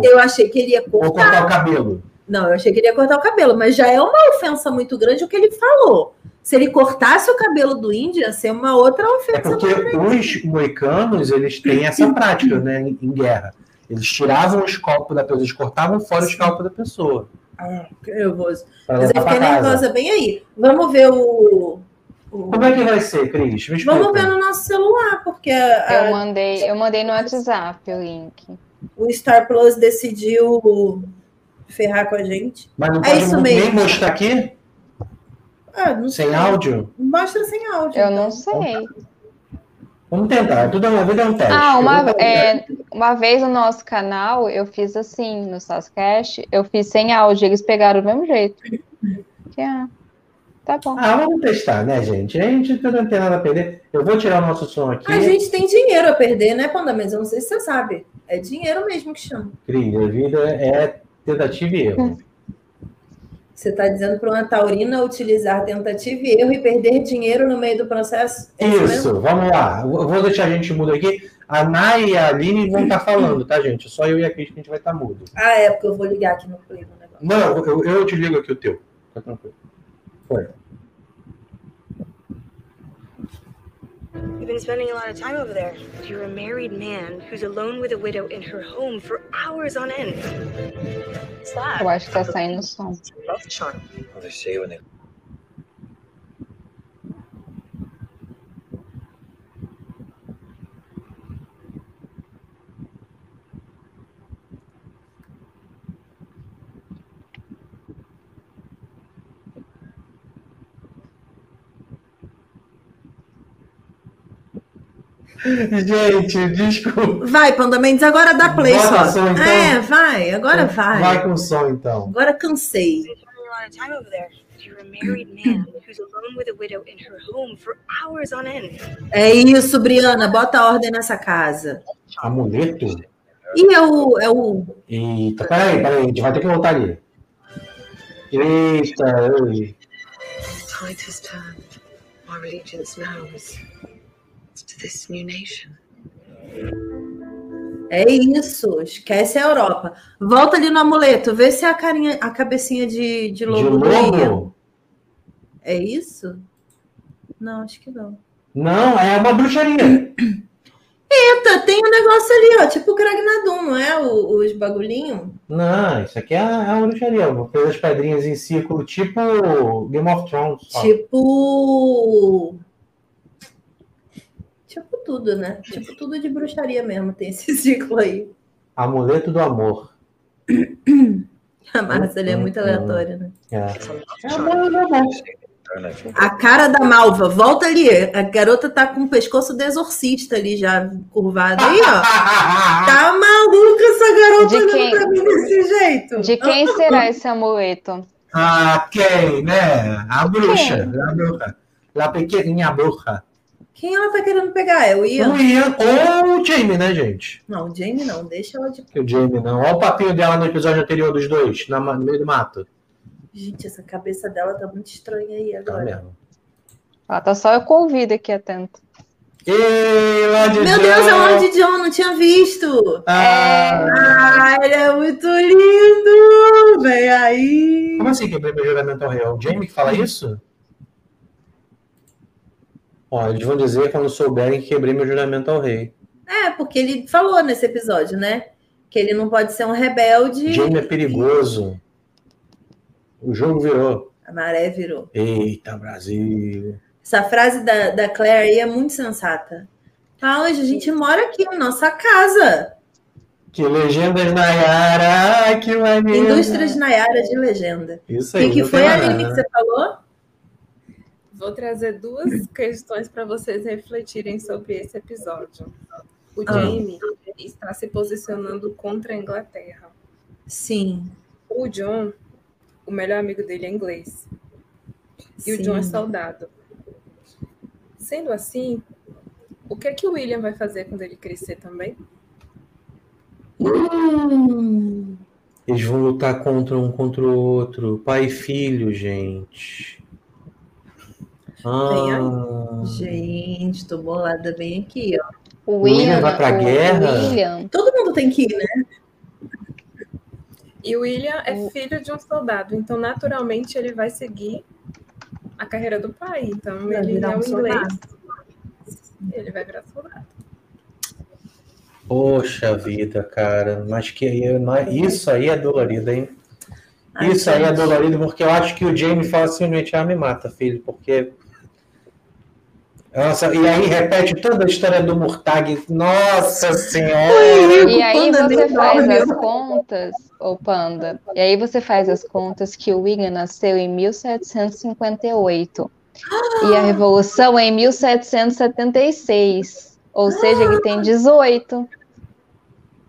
Eu achei que ele ia ou cortar. cortar o cabelo? Não, eu achei que ele ia cortar o cabelo, mas já é uma ofensa muito grande o que ele falou. Se ele cortasse o cabelo do índio, ia ser uma outra É ofensa. porque os moicanos, eles têm essa prática, né, em, em guerra. Eles tiravam os copos da pessoa, eles cortavam fora os copos da pessoa. Ah, que nervoso. Mas eu levar fiquei casa. nervosa bem aí. Vamos ver o. o- Como é que vai ser, Cris? Vamos ver no nosso celular, porque a- eu mandei, eu mandei no WhatsApp o link. o Star Plus decidiu ferrar com a gente. Mas não É pode isso nem mesmo. mostrar aqui? Ah, não Sem sei. áudio? Mostra sem áudio. Eu então. não sei. Vamos tentar. Tudo uma vida é um teste. Ah, uma, é, uma vez no nosso canal eu fiz assim, no Sascast, eu fiz sem áudio, eles pegaram do mesmo jeito. Que, ah, tá bom. Ah, vamos testar, né, gente? A gente não tem nada a perder. Eu vou tirar o nosso som aqui. A gente tem dinheiro a perder, né, Panda? Mas eu não sei se você sabe. É dinheiro mesmo que chama. Cris, a vida é tentativa e erro. Você está dizendo para uma taurina utilizar tentativa e erro e perder dinheiro no meio do processo? É mesmo? Isso, vamos lá. Eu vou deixar a gente mudo aqui. A Nay e a Aline vão estar falando, tá, gente? Só eu e a Cris que a gente vai estar mudo. Ah, é, porque eu vou ligar aqui no play do negócio. Não, eu, eu te ligo aqui o teu. Tá tranquilo. Foi. You've been spending a lot of time over there. You're a married man who's alone with a widow in her home for hours on end. What's that? Eu acho que tá saindo o som. Love charm. Well, they say when they Gente, desculpa. Vai, Panda Mendes, agora dá play Bota só. som, então. É, vai, agora vai. Vai com som, então. Agora cansei. A a a. É isso, Briana, bota ordem nessa casa. Amuleto? E é o. É o... Eita, peraí, peraí, a gente vai ter que voltar ali. Eita, tide has turned. My allegiance now is to this new nation. É isso, esquece a Europa. Volta ali no amuleto, vê se é a carinha, a cabecinha de, de De lobo Ian. lobo? É isso? Não, acho que não. Não, é uma bruxaria. Eita, tem um negócio ali, ó, tipo o Kragnadum, não é? O- os bagulhinhos? Não, isso aqui é, é uma bruxaria. Vou fazer as pedrinhas em círculo, tipo Game of Thrones. ó. Tipo. Tipo tudo, né? Tipo tudo de bruxaria mesmo, tem esse ciclo aí. Amuleto do amor. A Marcela é muito aleatória, né? É. Internet. A cara da malva, volta ali. A garota tá com o pescoço de exorcista ali já curvado aí, ó. Tá maluca essa garota De olhando quem? pra mim desse jeito. De quem será esse amuleto? Ah, quem, né? A bruxa. A bruxa. La pequenininha bruxa. Quem ela tá querendo pegar? É o Ian? O Ian ou o Jamie, né, gente? Não, o Jamie não, deixa ela de. Que o Jamie não. Olha o papinho dela no episódio anterior dos dois, na, no meio do mato. Gente, essa cabeça dela tá muito estranha aí Tá agora. mesmo. Ah, tá só eu com o ouvido aqui atento. Ei, Lorde Meu Deus, é o Lord John, não tinha visto. Ah, Ah, ele é muito lindo! Vem aí! Como assim quebrei meu juramento ao rei? É o Jamie que fala isso? Ó, eles vão dizer quando souberem que quebrei meu juramento ao rei. É, porque ele falou nesse episódio, né? Que ele não pode ser um rebelde. Jamie é perigoso. O jogo virou. A maré virou. Eita, Brasil. Essa frase da, da Claire aí é muito sensata. Ah, hoje a gente mora aqui na nossa casa. Que legendas Nayara, que maneiro. Indústrias Nayara de legenda. Isso O aí. que, que não foi, mais Aline, que você falou? Vou trazer duas questões para vocês refletirem sobre esse episódio. O Ah. Jamie está se posicionando contra a Inglaterra. Sim. O John, o melhor amigo dele é inglês. E o sim. John é soldado. Sendo assim, o que é que o William vai fazer quando ele crescer também? Hum, Eles vão lutar contra um contra o outro. Pai e filho, gente. Ah, gente, tô bolada bem aqui, ó. O William William, vai pra o guerra? William, Todo mundo tem que ir, né? E o William é O- filho de um soldado, então naturalmente ele vai seguir a carreira do pai. Então Vai ele é um o inglês. soldado. Ele vai virar soldado. Poxa vida, cara. Mas que isso aí é dolorido, hein? Ai, Isso aí é gente. dolorido porque eu acho que o Jamie fala simplesmente, ah, me mata, filho, porque. Nossa, e aí repete toda a história do Murtag. Nossa Senhora! E aí você faz as contas, ô Panda, e aí você faz as contas que o William nasceu em 1758 e a Revolução é em 1776, ou seja, ele tem 18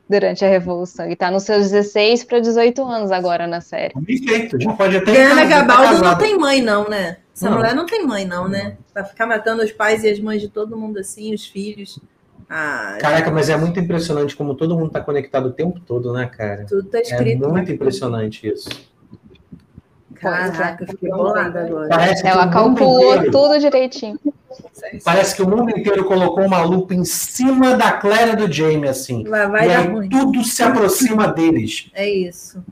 durante a Revolução. Ele tá nos seus 16 para 18 anos agora na série. Perfeito, já pode até Diana Gabaldo não tem mãe, não, né? Essa Não. mulher não tem mãe, não, né? Vai ficar matando os pais e as mães de todo mundo assim, os filhos. Ah, Caraca, mas é muito impressionante como todo mundo tá conectado o tempo todo, né, cara? tudo tá É escrito. muito impressionante isso. Caraca, eu fiquei bolada agora. Parece que Ela calculou inteiro- tudo direitinho. Parece que o mundo inteiro colocou uma lupa em cima da Claire e do Jamie, assim. Vai, vai e aí ruim. tudo se aproxima deles. É isso.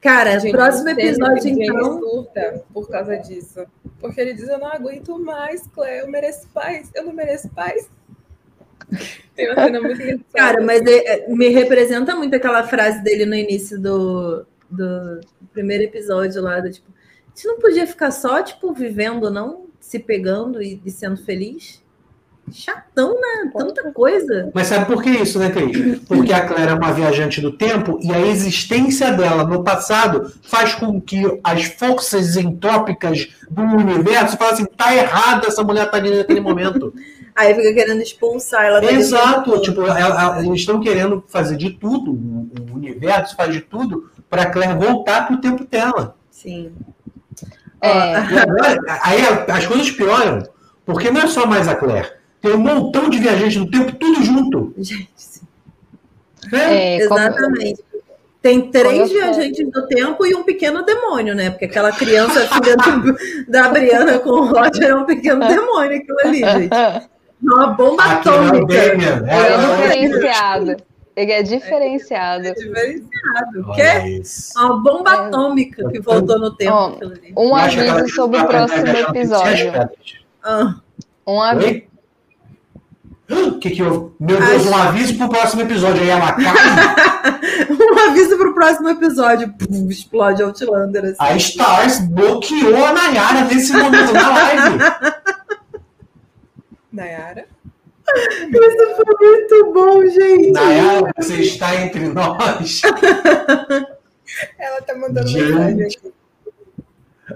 Cara, Gente, próximo episódio, então. surta por causa disso. Porque ele diz: Eu não aguento mais, Claire. Eu mereço paz. Eu não mereço paz. Tem uma cena muito engraçada. Cara, mas é- é- me representa muito aquela frase dele no início do, do primeiro episódio lá, do tipo, a gente não podia ficar só, tipo, vivendo, não? Se pegando e, e sendo feliz? Chatão, né? Tanta coisa. Mas sabe por que isso, né, Cris? Porque a Claire é uma viajante do tempo e a existência dela no passado faz com que as forças entrópicas do universo falem assim, tá errada essa mulher tá ali naquele momento. Aí fica querendo expulsar ela da Exato, tipo, ela- ela- eles estão querendo fazer de tudo, o universo faz de tudo para Claire voltar pro tempo dela. Sim. É, agora, aí a- as coisas pioram, porque não é só mais a Claire. Tem um montão de viajantes do tempo, tudo junto. Gente, sim. Né? é, como- Exatamente. Tem três Como falo. viajantes do tempo e um pequeno demônio, né? Porque aquela criança, filha do- da Briana com o Roger, é um pequeno demônio aquilo ali, gente. Uma bomba é o atômica. Damian. Ele É, é diferenciado. É diferenciado. Que é isso. uma bomba É. atômica que voltou no tempo. Ali. Um aviso sobre o próximo no episódio. Ah, Um aviso. O que que eu... Meu Deus, Acho- um aviso pro próximo episódio. Aí ela cai, um aviso pro próximo episódio. Pum, explode Outlander. Assim. a Stars bloqueou a Nayara nesse momento na live. Nayara? Isso foi muito bom, gente. Nayara, você está entre nós. Ela tá mandando mensagem aqui.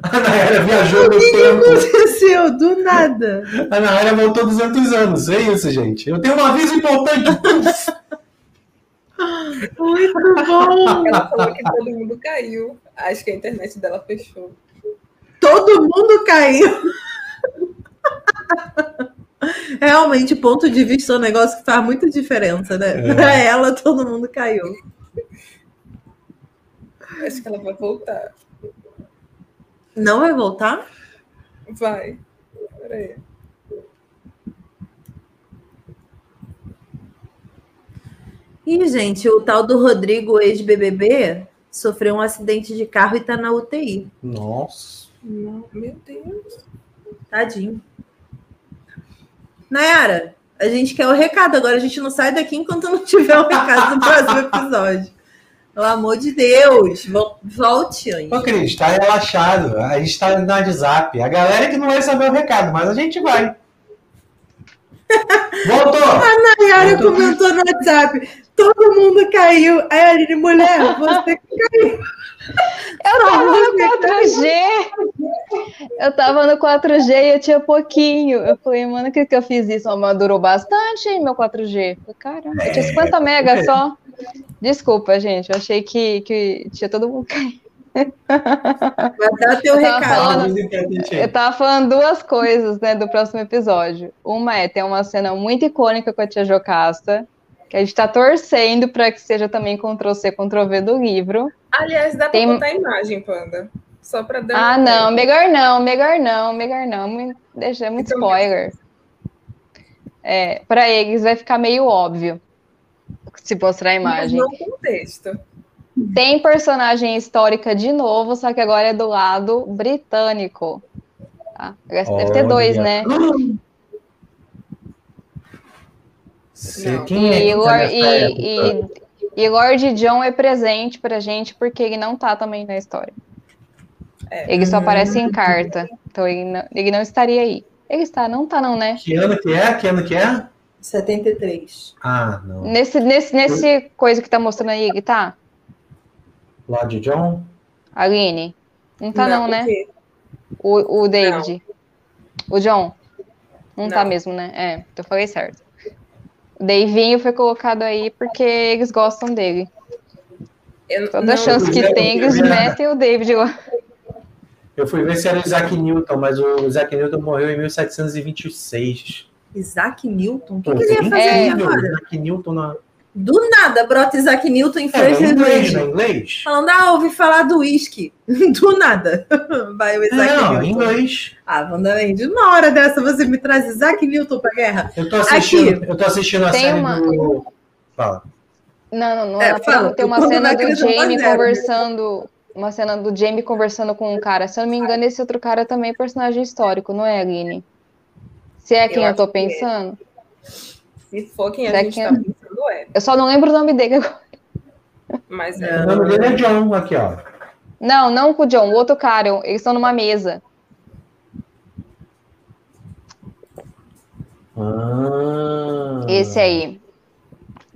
A Nayara viajou no O que tempo. aconteceu? Do nada. A Nayara voltou 200 anos. É isso, gente. Eu tenho um aviso importante. Muito bom. Ela falou que todo mundo caiu. Acho que a internet dela fechou. Todo mundo caiu. Realmente, ponto de vista é um negócio que faz muita diferença, né? É. Pra ela, todo mundo caiu. Acho que ela vai voltar. Não vai voltar? Vai. Peraí. Ih, gente, o tal do Rodrigo, ex-BBB, sofreu um acidente de carro e tá na UTI. Nossa. Não, meu Deus. Tadinho. Nayara, a gente quer o recado. Agora a gente não sai daqui enquanto não tiver o recado do próximo episódio. Pelo amor de Deus, vol- volte, Anjo. Ô, Cris, tá relaxado. A gente tá no WhatsApp. A galera que não vai saber o recado, mas a gente vai. Voltou! Nayara Eu tô- comentou no WhatsApp. Todo mundo caiu. Aí a Aline, mulher, você que caiu. Eu tava no 4G! Eu tava no 4G e eu tinha pouquinho. Eu falei, mano, que que eu fiz isso? Mas durou bastante, hein, meu 4G. Eu falei, Caramba, eu tinha 50 mega só. Desculpa, gente. Eu achei que, que tinha todo mundo caído. Vai dar teu Eu tava recado. falando- Eu tava falando duas coisas, né, do próximo episódio. Uma é, tem uma cena muito icônica com a tia Jocasta, que a gente tá torcendo para que seja também Ctrl-C, Ctrl-V do livro. Aliás, dá pra Tem- botar a imagem, Panda. Só pra dar. Ah, não, melhor não, melhor não, melhor não. Me- Deixa, é muito Então, spoiler. É, para eles vai ficar meio óbvio se mostrar a Mas imagem. no contexto. Tem personagem histórica de novo, só que agora é do lado britânico. Tá? Deve ter dois, Olha. né? Quem é E, tá e, e, e Lord John é presente pra gente porque ele não tá também na história. É. Ele só aparece em carta. Então ele não, ele não estaria aí. Ele está, não tá não, né? Que ano que é? Que ano que é? 73. Ah, não. Nesse, nesse, nesse coisa que tá mostrando aí, ele tá? Lord John? Aline? Não tá não, o né? O, o David. O John? Não, tá Não. mesmo, né? É, então eu falei certo. O Davinho foi colocado aí porque eles gostam dele. Eu, Toda não, chance que tem, eles metem o David lá. Eu fui ver se era o Isaac Newton, mas o Isaac Newton morreu em 1726. Isaac Newton? O que, que ele ia fazer É. aí agora? Isaac Newton na. Do nada, brota Isaac Newton em É, frente em à inglês, é inglês? Falando, ah, ouvi falar do uísque. Do nada. Vai o Isaac Não, em Newton. inglês. Ah, Wandaland, uma hora dessa você me traz Isaac Newton pra guerra? Eu tô assistindo, Aqui. eu tô assistindo a Tem série uma- do. Fala. Não, não, não. É, fala, tem uma cena do Jamie zero. conversando. Uma cena do Jamie conversando com um cara. Se eu não me engano, esse outro cara também é personagem histórico, não é, Aline? Se é quem eu, acho tô que é. pensando. Se for quem a Será gente que tá é? É. Eu só não lembro o nome dele agora. Mas O é. nome dele é John, aqui, ó. Não, não com o John, o outro cara. Eles estão numa mesa. Ah. Esse aí.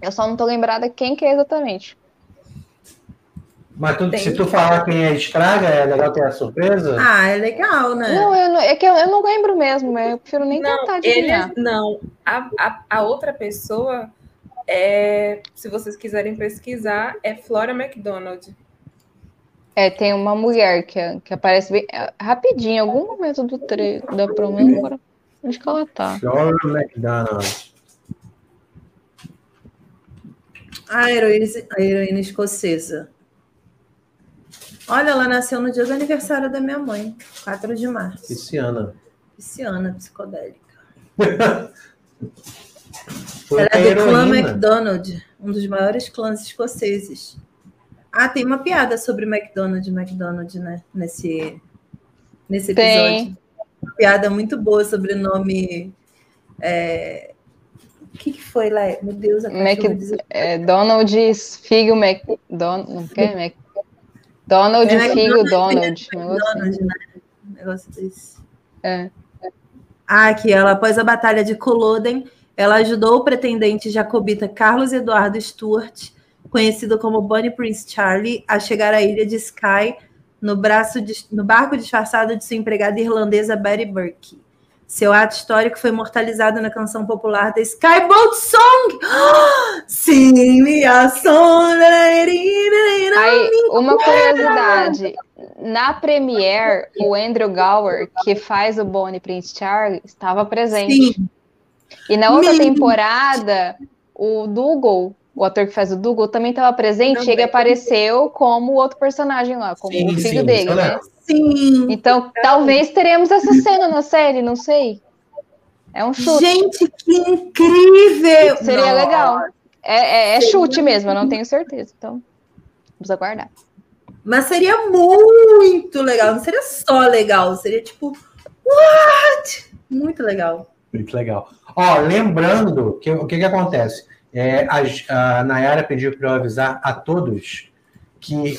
Eu só não tô lembrada quem que é exatamente. Mas tu- se tu falar quem é estraga, é legal ter a surpresa? Ah, é legal, né? Não, eu não- é que eu, eu não lembro mesmo, mas eu prefiro nem Não, tentar ele, adivinhar. não. A, a, a outra pessoa é, se vocês quiserem pesquisar, é Flora McDonald. É, tem uma mulher que, que aparece bem é, rapidinho, em algum momento do tre da promo, agora onde que ela tá? Flora McDonald. A heroína, a heroína escocesa. Olha, ela nasceu no dia do aniversário da minha mãe, 4 de março. Pisciana. Pisciana, psicodélica. Foi Ela é do clã. MacDonald, um dos maiores clãs escoceses. Ah, tem uma piada sobre McDonald, McDonald, né? Nesse, nesse episódio. Tem. Uma piada muito boa sobre o nome. é, O que, que foi lá? Meu Deus, a Mac- É, Donald Figo McDonald. Não quer? Mac... Donald É Figo Donald. negócio assim. Né? Um negócio desse. É. Ah, aqui, ela, após a Batalha de Culloden, ela ajudou o pretendente jacobita Carlos Eduardo Stuart, conhecido como Bonnie Prince Charlie, a chegar à ilha de Skye no, de- no barco disfarçado de sua empregada irlandesa Betty Burke. Seu ato histórico foi imortalizado na canção popular da Skyboat Song! Sim, minha song! Aí, uma curiosidade. Na Premiere, o Andrew Gower, que faz o Bonnie Prince Charlie, estava presente. Sim, E na outra Menino. temporada, o Dougal, o ator que faz o Dougal, também estava presente. Também. Ele apareceu como outro personagem lá, como Sim, o filho sim, dele, né? sim. Então, talvez teremos essa cena na série, não sei. É um chute. Gente, que incrível! Seria Nossa. legal. É, é- é chute mesmo, eu não tenho certeza. Então, vamos aguardar. Mas seria muito legal. Não seria só legal, seria tipo, what? Muito legal. Muito legal. Ó, lembrando que o que, que acontece? É, a, a Nayara pediu para eu avisar a todos que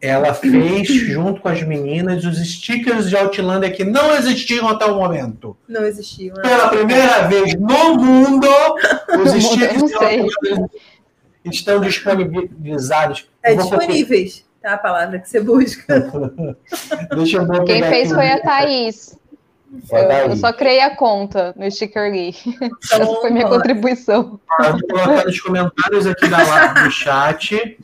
ela fez, junto com as meninas, os stickers de Outlander que não existiam até o momento. Não existia. né? Pela primeira vez no mundo, os stickers de. Outlander estão disponibilizados. É disponíveis, tá? A palavra que você busca. Deixa eu ver Quem fez que- foi a Thaís. Eu, eu só criei a conta no Sticker Gay. Essa foi minha Então, contribuição. Eu Vou colocar nos comentários aqui da live do chat.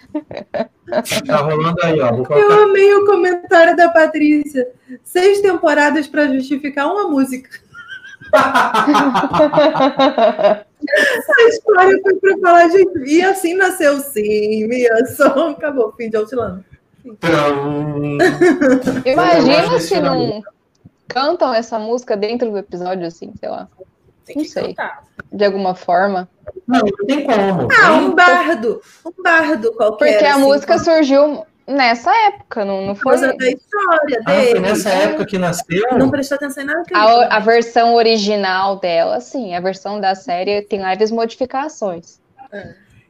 Tá rolando aí, ó. Vou Eu colocar amei o comentário da Patrícia. Seis temporadas para justificar uma música. A história foi para falar, gente, e assim nasceu sim, minha som. Acabou, fim de Outlander. Imagina se nome. não cantam essa música dentro do episódio, assim, sei lá, Tem Não sei. cantar. de alguma forma. Não, não tem como. Ah, um bardo. Um bardo qualquer. Porque a assim, música por surgiu nessa época, não, não foi? da história Ah, foi dele. nessa época que nasceu. Não prestou atenção em nada A, a versão original dela, sim, a versão da série tem leves modificações.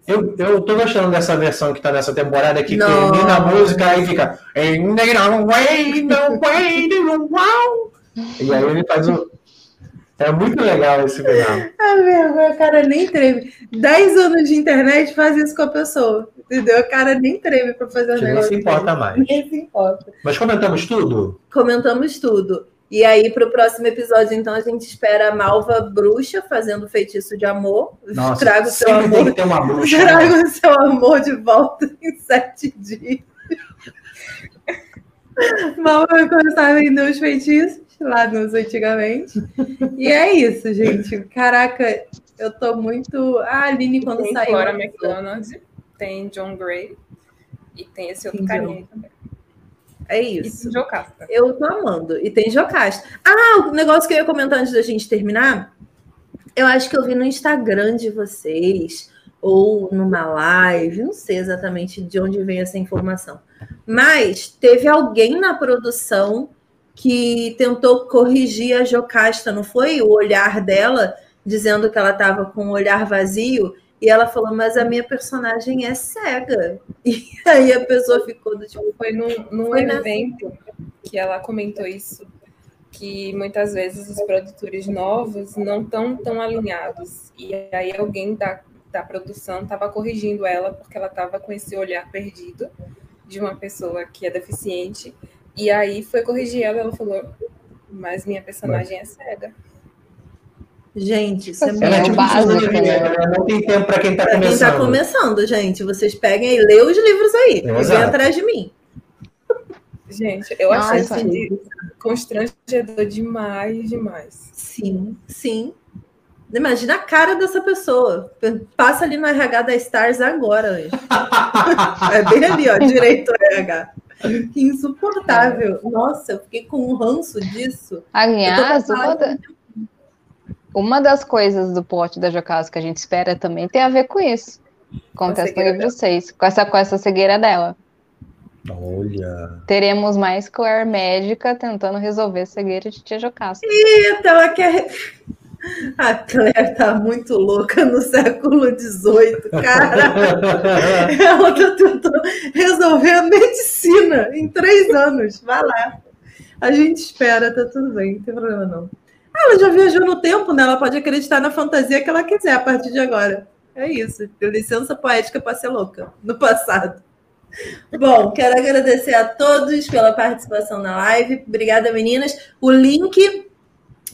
Eu, eu tô gostando dessa versão que tá nessa temporada que Não. termina a música e fica. E aí ele faz o. É muito legal esse final. Ah, vergonha, o cara nem treme. Dez anos de internet faz isso com a pessoa. Entendeu? O cara nem treme pra fazer o nem negócio. se importa mais. Nem se importa. Mas comentamos tudo? Comentamos tudo. E aí, pro próximo episódio, então, a gente espera a Malva Bruxa fazendo feitiço de amor. Nossa, Traga o seu tem amor. ter uma bruxa. né? Traga o seu amor de volta em sete dias. Malva vai começar a vender os feitiços lá nos antigamente. E é isso, gente. Caraca, eu tô muito. Ah, a Aline, quando Tem saiu. Flora ela- McDonald, tem John Gray e tem esse outro Tem carinha também. É E isso. tem Jocasta. Eu tô amando. E tem Jocasta. Ah, o negócio que eu ia comentar antes da gente terminar. Eu acho que eu vi no Instagram de vocês, ou numa live, não sei exatamente de onde vem essa informação. Mas teve alguém na produção que tentou corrigir a Jocasta, não foi? O olhar dela, dizendo que ela estava com o olhar vazio. E ela falou, mas a minha personagem é cega. E aí a pessoa ficou do tipo, Foi num, num Foi nessa- evento que ela comentou isso, que muitas vezes os produtores novos não estão tão alinhados. E aí alguém da, da produção estava corrigindo ela porque ela estava com esse olhar perdido. de uma pessoa que é deficiente. E aí foi corrigir ela, ela falou, mas minha personagem é cega. Gente, isso é Assim, é é o tipo básico, né? Não tem tempo para quem está quem começando. tá começando, gente, vocês peguem e lê os livros aí. E vem atrás de mim. Gente, eu achei Nossa. isso de constrangedor demais, demais. Sim, sim. Imagina a cara dessa pessoa. Passa ali no RH da Stars agora. É bem ali, ó, direito ao RH. Que insuportável. Nossa, eu fiquei com um ranço disso. Aliás, Eu tô uma, da- uma das coisas do plot da Jocasta que a gente espera também tem a ver com isso. Acontece no cegueira livro 6, com essa, com essa cegueira dela. Olha. Teremos mais Claire médica tentando resolver a cegueira de Tia Jocasta. Então ela quer. A Claire tá muito louca no século XVIII, cara. Ela tá tentando resolver a medicina em três anos. Vai lá. A gente espera, tá tudo bem, não tem problema não. Ah, Ela já viajou no tempo, né? Ela pode acreditar na fantasia que ela quiser a partir de agora. É isso. Deu licença poética para ser louca no passado. Bom, quero agradecer a todos pela participação na live. Obrigada, meninas. O link,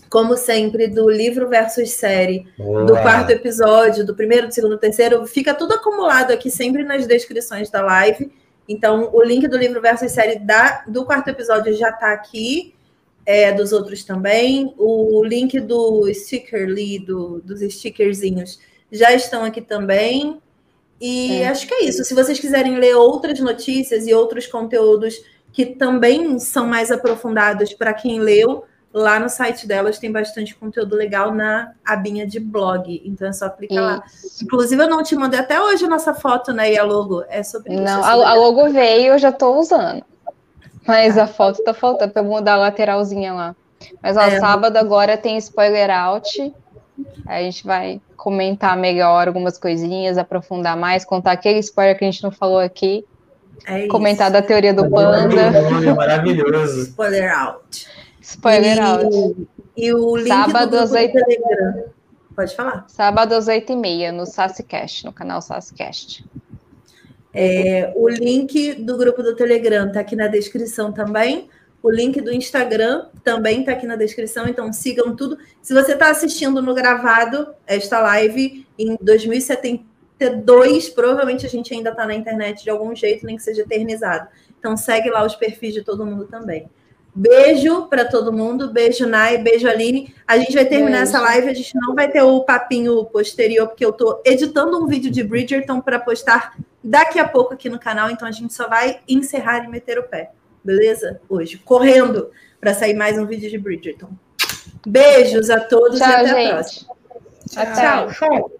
como sempre, do livro versus série do Boa. quarto episódio, do primeiro, do segundo, do terceiro, fica tudo acumulado aqui sempre nas descrições da live. Então, o link do livro versus série da, do quarto episódio já está aqui, é, dos outros também. O link do Stickerly, do, dos stickerzinhos, já estão aqui também. E É. acho que é isso. Se vocês quiserem ler outras notícias e outros conteúdos que também são mais aprofundados para quem leu, lá no site delas tem bastante conteúdo legal na abinha de blog. Então é só clicar lá. Inclusive, eu não te mandei até hoje a nossa foto, né? E a logo. É sobre isso. Não, é a, a logo veio, eu já tô usando. Mas a foto tá faltando pra eu mudar a lateralzinha lá. Mas ó, É. sábado agora tem spoiler out. A gente vai comentar melhor algumas coisinhas, aprofundar mais, contar aquele spoiler que a gente não falou aqui, É isso. comentar da teoria do panda. Maravilhoso. Spoiler out. Spoiler e, out. E o link Sábado do às grupo do oito. Telegram. Pode falar. Sábado às 8h30 no SassiCast, no canal SassiCast. É, o link do grupo do Telegram está aqui na descrição também. O link do Instagram também está aqui na descrição, então sigam tudo. Se você está assistindo no gravado, esta live em 2072, provavelmente a gente ainda está na internet de algum jeito, nem que seja eternizado. Então segue lá os perfis de todo mundo também. Beijo para todo mundo, beijo Nai, beijo Aline. A gente vai terminar Beijo. essa live, a gente não vai ter o papinho posterior, porque eu estou editando um vídeo de Bridgerton para postar daqui a pouco aqui no canal, então a gente só vai encerrar e meter o pé, beleza? Hoje, correndo para sair mais um vídeo de Bridgerton. Beijos a todos e Tchau, até a gente. próxima. Até. Tchau.